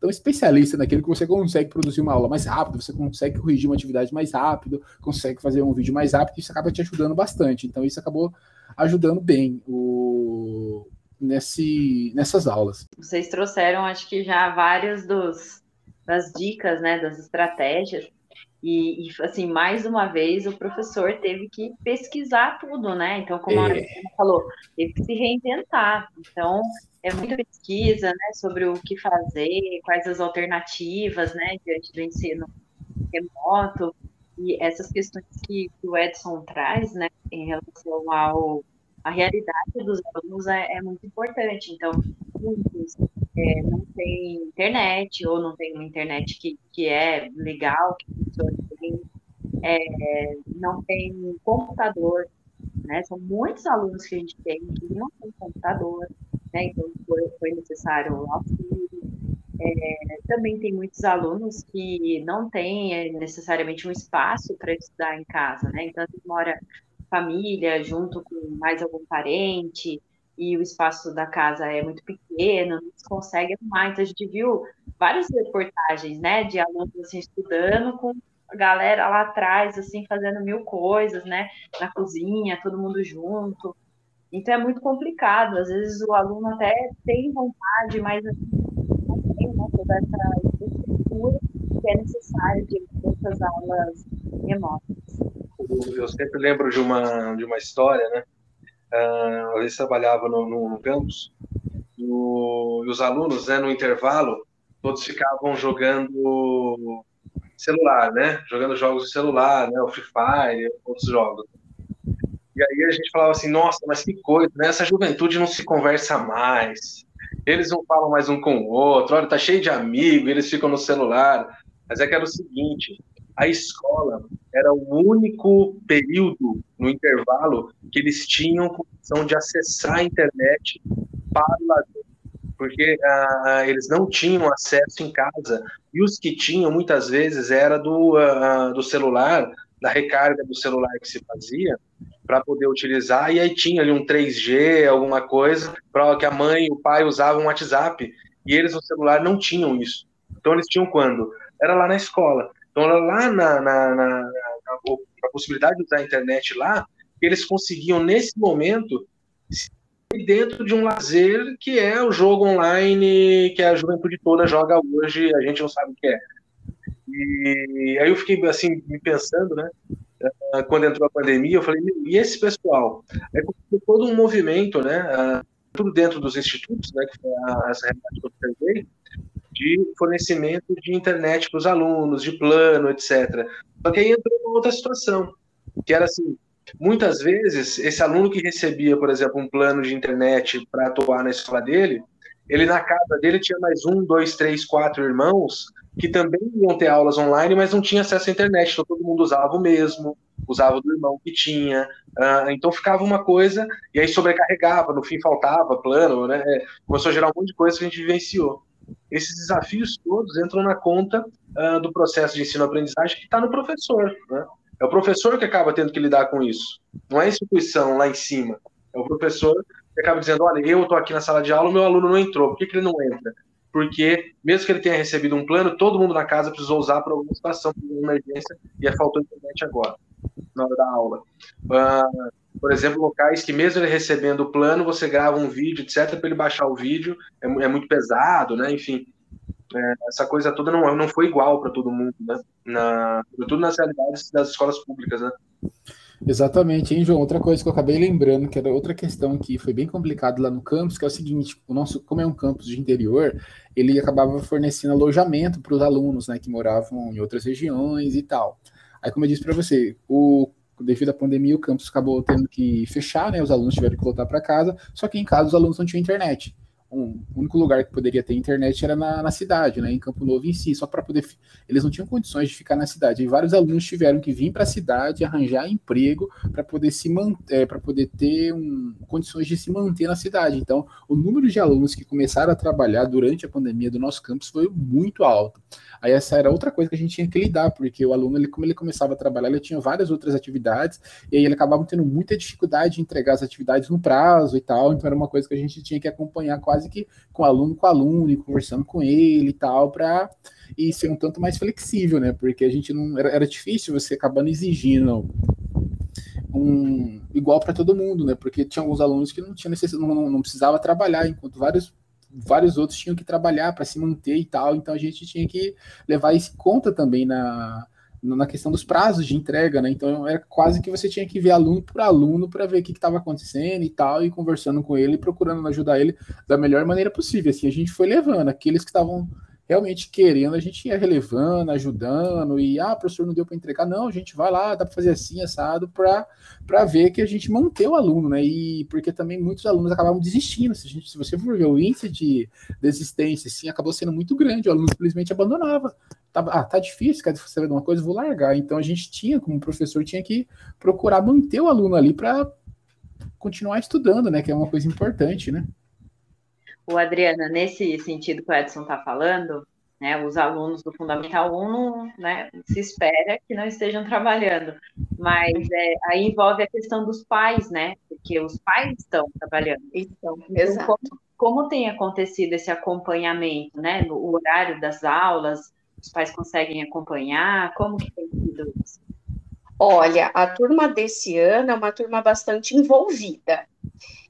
Speaker 3: tão especialista naquilo que você consegue produzir uma aula mais rápido, você consegue corrigir uma atividade mais rápido, consegue fazer um vídeo mais rápido, isso acaba te ajudando bastante. Então, isso acabou ajudando bem o, nesse, nessas aulas.
Speaker 4: Vocês trouxeram, acho que já várias dos, das dicas, né, das estratégias. E, e, assim, mais uma vez, o professor teve que pesquisar tudo, né? Então, como é. a Ana falou, teve que se reinventar. Então, é muita pesquisa, né, sobre o que fazer, quais as alternativas, né, diante do ensino remoto, e essas questões que, que o Edson traz, né, em relação ao a realidade dos alunos é, é muito importante. Então, muitos é, não têm internet, ou não tem uma internet que, que é legal, que funciona bem, é, não tem computador, né? São muitos alunos que a gente tem que não têm computador, né? Então, foi, foi necessário auxílio. É, também tem muitos alunos que não têm é, necessariamente um espaço para estudar em casa, né? Então, mora família junto com mais algum parente e o espaço da casa é muito pequeno, não se consegue arrumar. Então, a gente viu várias reportagens, né, de alunos assim, estudando com a galera lá atrás, assim, fazendo mil coisas, né, na cozinha, todo mundo junto. Então, é muito complicado. Às vezes, o aluno até tem vontade, mas não tem né, toda essa estrutura que é necessária de essas aulas remotas.
Speaker 1: Eu sempre lembro de uma, de uma história, né? Uh, uma vez trabalhava no, no, campus e os alunos, né, no intervalo, todos ficavam jogando celular, né? Jogando jogos de celular, né? O Free Fire, outros jogos. E aí a gente falava assim, nossa, mas que coisa, né? Essa juventude não se conversa mais. Eles não falam mais um com o outro. Olha, tá cheio de amigo, eles ficam no celular. Mas é que era o seguinte, a escola era o único período no intervalo que eles tinham condição de acessar a internet para o lazer, porque ah, eles não tinham acesso em casa e os que tinham muitas vezes era do, ah, do celular, da recarga do celular que se fazia para poder utilizar e aí tinha ali um 3G, alguma coisa, para que a mãe e o pai usavam um WhatsApp e eles no celular não tinham isso. Então eles tinham quando? Era lá na escola. Então, lá na, na, na, na possibilidade de usar a internet lá, eles conseguiam, nesse momento, dentro de um lazer que é o jogo online que a juventude toda joga hoje, a gente não sabe o que é. E aí eu fiquei assim, me pensando, né? Ah, quando entrou a pandemia, eu falei, e esse pessoal? É todo um movimento, né? Ah, tudo dentro dos institutos, né? Que foi essa realidade que eu observei, de fornecimento de internet para os alunos, de plano, etc. Só que aí entrou uma outra situação, que era assim, muitas vezes esse aluno que recebia, por exemplo, um plano de internet para atuar na escola dele, ele na casa dele tinha mais um, dois, três, quatro irmãos que também iam ter aulas online, mas não tinha acesso à internet, então todo mundo usava o mesmo, usava do irmão que tinha, uh, então ficava uma coisa, e aí sobrecarregava, no fim faltava plano, né? Começou a gerar um monte de coisa que a gente vivenciou esses desafios todos entram na conta uh, do processo de ensino-aprendizagem que está no professor. Né? É o professor que acaba tendo que lidar com isso. Não é a instituição lá em cima. É o professor que acaba dizendo: olha, eu estou aqui na sala de aula, o meu aluno não entrou. Por que, que ele não entra? Porque, mesmo que ele tenha recebido um plano, todo mundo na casa precisou usar para alguma situação, para uma emergência, e é faltou internet agora, na hora da aula. Uh, por exemplo, locais que mesmo ele recebendo o plano, você grava um vídeo, etc, para ele baixar o vídeo, é, é, muito pesado, né? Enfim, é, essa coisa toda não, não foi igual para todo mundo, né? Na, tudo nas realidades das escolas públicas, né?
Speaker 3: Exatamente, hein, João? Outra coisa que eu acabei lembrando, que era outra questão que foi bem complicado lá no campus, que é o seguinte: o nosso, como é um campus de interior, ele acabava fornecendo alojamento para os alunos, né, que moravam em outras regiões e tal. Aí, como eu disse para você, o devido à pandemia, o campus acabou tendo que fechar, né? Os alunos tiveram que voltar para casa, só que em casa os alunos não tinham internet. Um, o único lugar que poderia ter internet era na, na cidade, né, em Campo Novo em si, só para poder. Eles não tinham condições de ficar na cidade. E vários alunos tiveram que vir para a cidade, arranjar emprego para poder se manter, é, para poder ter um, condições de se manter na cidade. Então, o número de alunos que começaram a trabalhar durante a pandemia do nosso campus foi muito alto. Aí essa era outra coisa que a gente tinha que lidar, porque o aluno, ele, como ele começava a trabalhar, ele tinha várias outras atividades, e aí ele acabava tendo muita dificuldade de entregar as atividades no prazo e tal, então era uma coisa que a gente tinha que acompanhar quase que com aluno com aluno, e conversando com ele e tal, para e ser um tanto mais flexível, né? Porque a gente não era, era difícil você acabando exigindo um igual para todo mundo, né? Porque tinha alguns alunos que não tinha necessidade, não, não, não precisava trabalhar, enquanto vários vários outros tinham que trabalhar para se manter e tal, então a gente tinha que levar isso em conta também na, na questão dos prazos de entrega, né? Então era quase que você tinha que ver aluno por aluno para ver o que estava acontecendo e tal, e conversando com ele, procurando ajudar ele da melhor maneira possível. Assim, a gente foi levando aqueles que estavam realmente querendo, a gente ia relevando, ajudando, e ah, professor, não deu para entregar, não, a gente vai lá, dá para fazer assim, assado, para ver que a gente manteve o aluno, né? E porque também muitos alunos acabavam desistindo. Se, gente, se você for ver o índice de desistência, sim, acabou sendo muito grande, o aluno simplesmente abandonava. Ah, tá difícil, quer fazer uma coisa, vou largar. Então a gente tinha, como professor, tinha que procurar manter o aluno ali para continuar estudando, né? Que é uma coisa importante, né?
Speaker 4: O Adriana, nesse sentido que o Edson está falando, né, os alunos do Fundamental 1 não, né, se espera que não estejam trabalhando, mas é, aí envolve a questão dos pais, né, porque os pais estão trabalhando. Então,
Speaker 2: Exato.
Speaker 4: Como, como tem acontecido esse acompanhamento, né, no horário das aulas, os pais conseguem acompanhar, como que tem sido isso?
Speaker 2: Olha, a turma desse ano é uma turma bastante envolvida.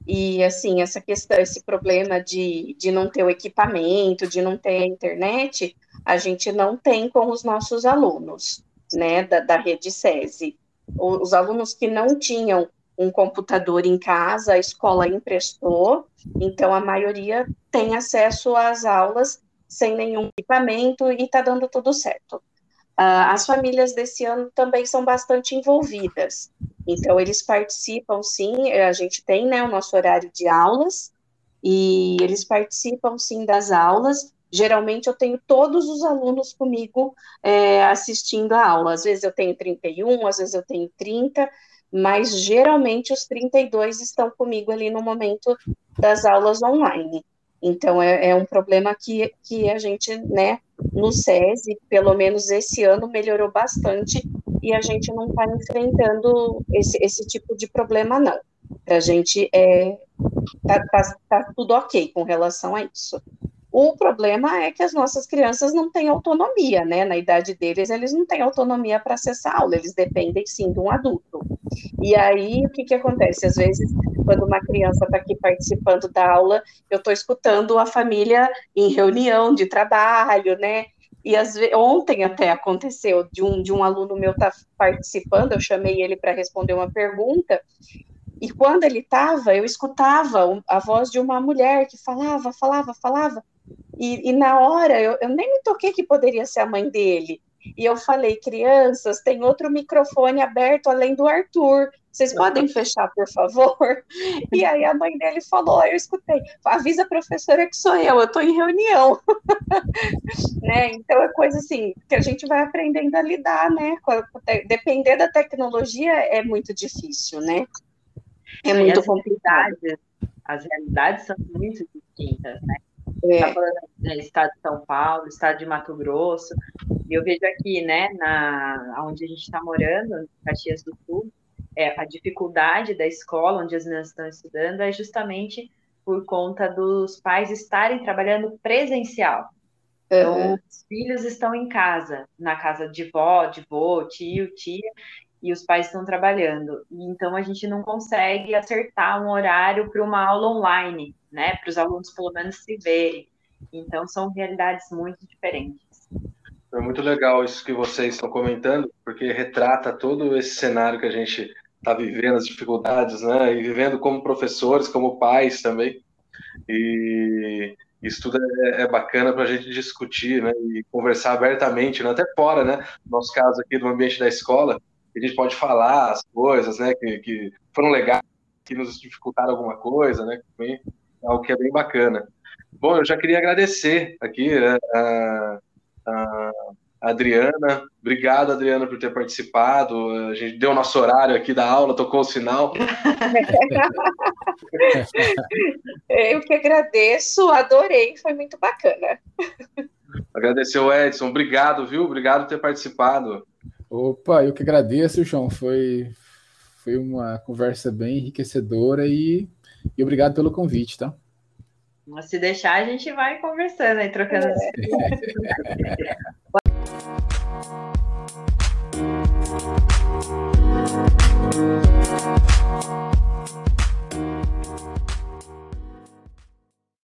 Speaker 2: E, assim, essa questão, esse problema de, de não ter o equipamento, de não ter a internet, a gente não tem com os nossos alunos, né, da, da rede SESI. Os alunos que não tinham um computador em casa, a escola emprestou, então a maioria tem acesso às aulas sem nenhum equipamento e está dando tudo certo. Uh, as famílias desse ano também são bastante envolvidas. Então, eles participam, sim, a gente tem né, o nosso horário de aulas, e eles participam, sim, das aulas. Geralmente, eu tenho todos os alunos comigo é, assistindo a aula. Às vezes, eu tenho 31, às vezes, eu tenho 30, mas geralmente os 32 estão comigo ali no momento das aulas online. Então, é, é um problema que, que a gente, né, no SESI, pelo menos esse ano, melhorou bastante e a gente não está enfrentando esse, esse tipo de problema, não. A gente é, tá, tá, tá tudo ok com relação a isso. O problema é que as nossas crianças não têm autonomia, né? Na idade deles, eles não têm autonomia para acessar a aula, eles dependem sim de um adulto. E aí, o que, que acontece? Às vezes, quando uma criança está aqui participando da aula, eu estou escutando a família em reunião de trabalho, né? E ontem até aconteceu de um, de um aluno meu estar tá participando, eu chamei ele para responder uma pergunta, e quando ele estava, eu escutava a voz de uma mulher que falava, falava, falava, e, e na hora eu, eu, nem me toquei que poderia ser a mãe dele. E eu falei, crianças, tem outro microfone aberto além do Arthur. Vocês podem [laughs] fechar, por favor? E aí a mãe dele falou, eu escutei, avisa a professora que sou eu, eu estou em reunião. [laughs] né? Então é coisa assim que a gente vai aprendendo a lidar, né? Depender da tecnologia é muito difícil, né?
Speaker 4: É muito complicado. As realidades são muito distintas, né? É. Tá falando né, estado de São Paulo, estado de Mato Grosso, e eu vejo aqui, né, na, onde a gente está morando, Caxias do Sul, é, a dificuldade da escola onde as meninas estão estudando é justamente por conta dos pais estarem trabalhando presencial. Então, uhum. os filhos estão em casa, na casa de vó, de vô, tio, tia, e os pais estão trabalhando. Então, a gente não consegue acertar um horário para uma aula online, né? Para os alunos, pelo menos, se verem. Então, são realidades muito diferentes.
Speaker 1: É muito legal isso que vocês estão comentando, porque retrata todo esse cenário que a gente está vivendo, as dificuldades, né? E vivendo como professores, como pais também. E isso tudo é, é bacana para a gente discutir, né? E conversar abertamente, né? até fora, né? No nosso caso aqui, do ambiente da escola, a gente pode falar as coisas, né? Que, que foram legais, que nos dificultaram alguma coisa, né? É algo que é bem bacana. Bom, eu já queria agradecer aqui né, a, a Adriana. Obrigado, Adriana, por ter participado. A gente deu o nosso horário aqui da aula, tocou o sinal. [laughs]
Speaker 2: eu que agradeço, adorei, foi muito bacana.
Speaker 1: Agradecer o Edson, obrigado, viu? Obrigado por ter participado.
Speaker 3: Opa, eu que agradeço, João. Foi, foi uma conversa bem enriquecedora e, e obrigado pelo convite, tá?
Speaker 4: Mas se deixar, a gente vai conversando aí, trocando é. [laughs] Thank you.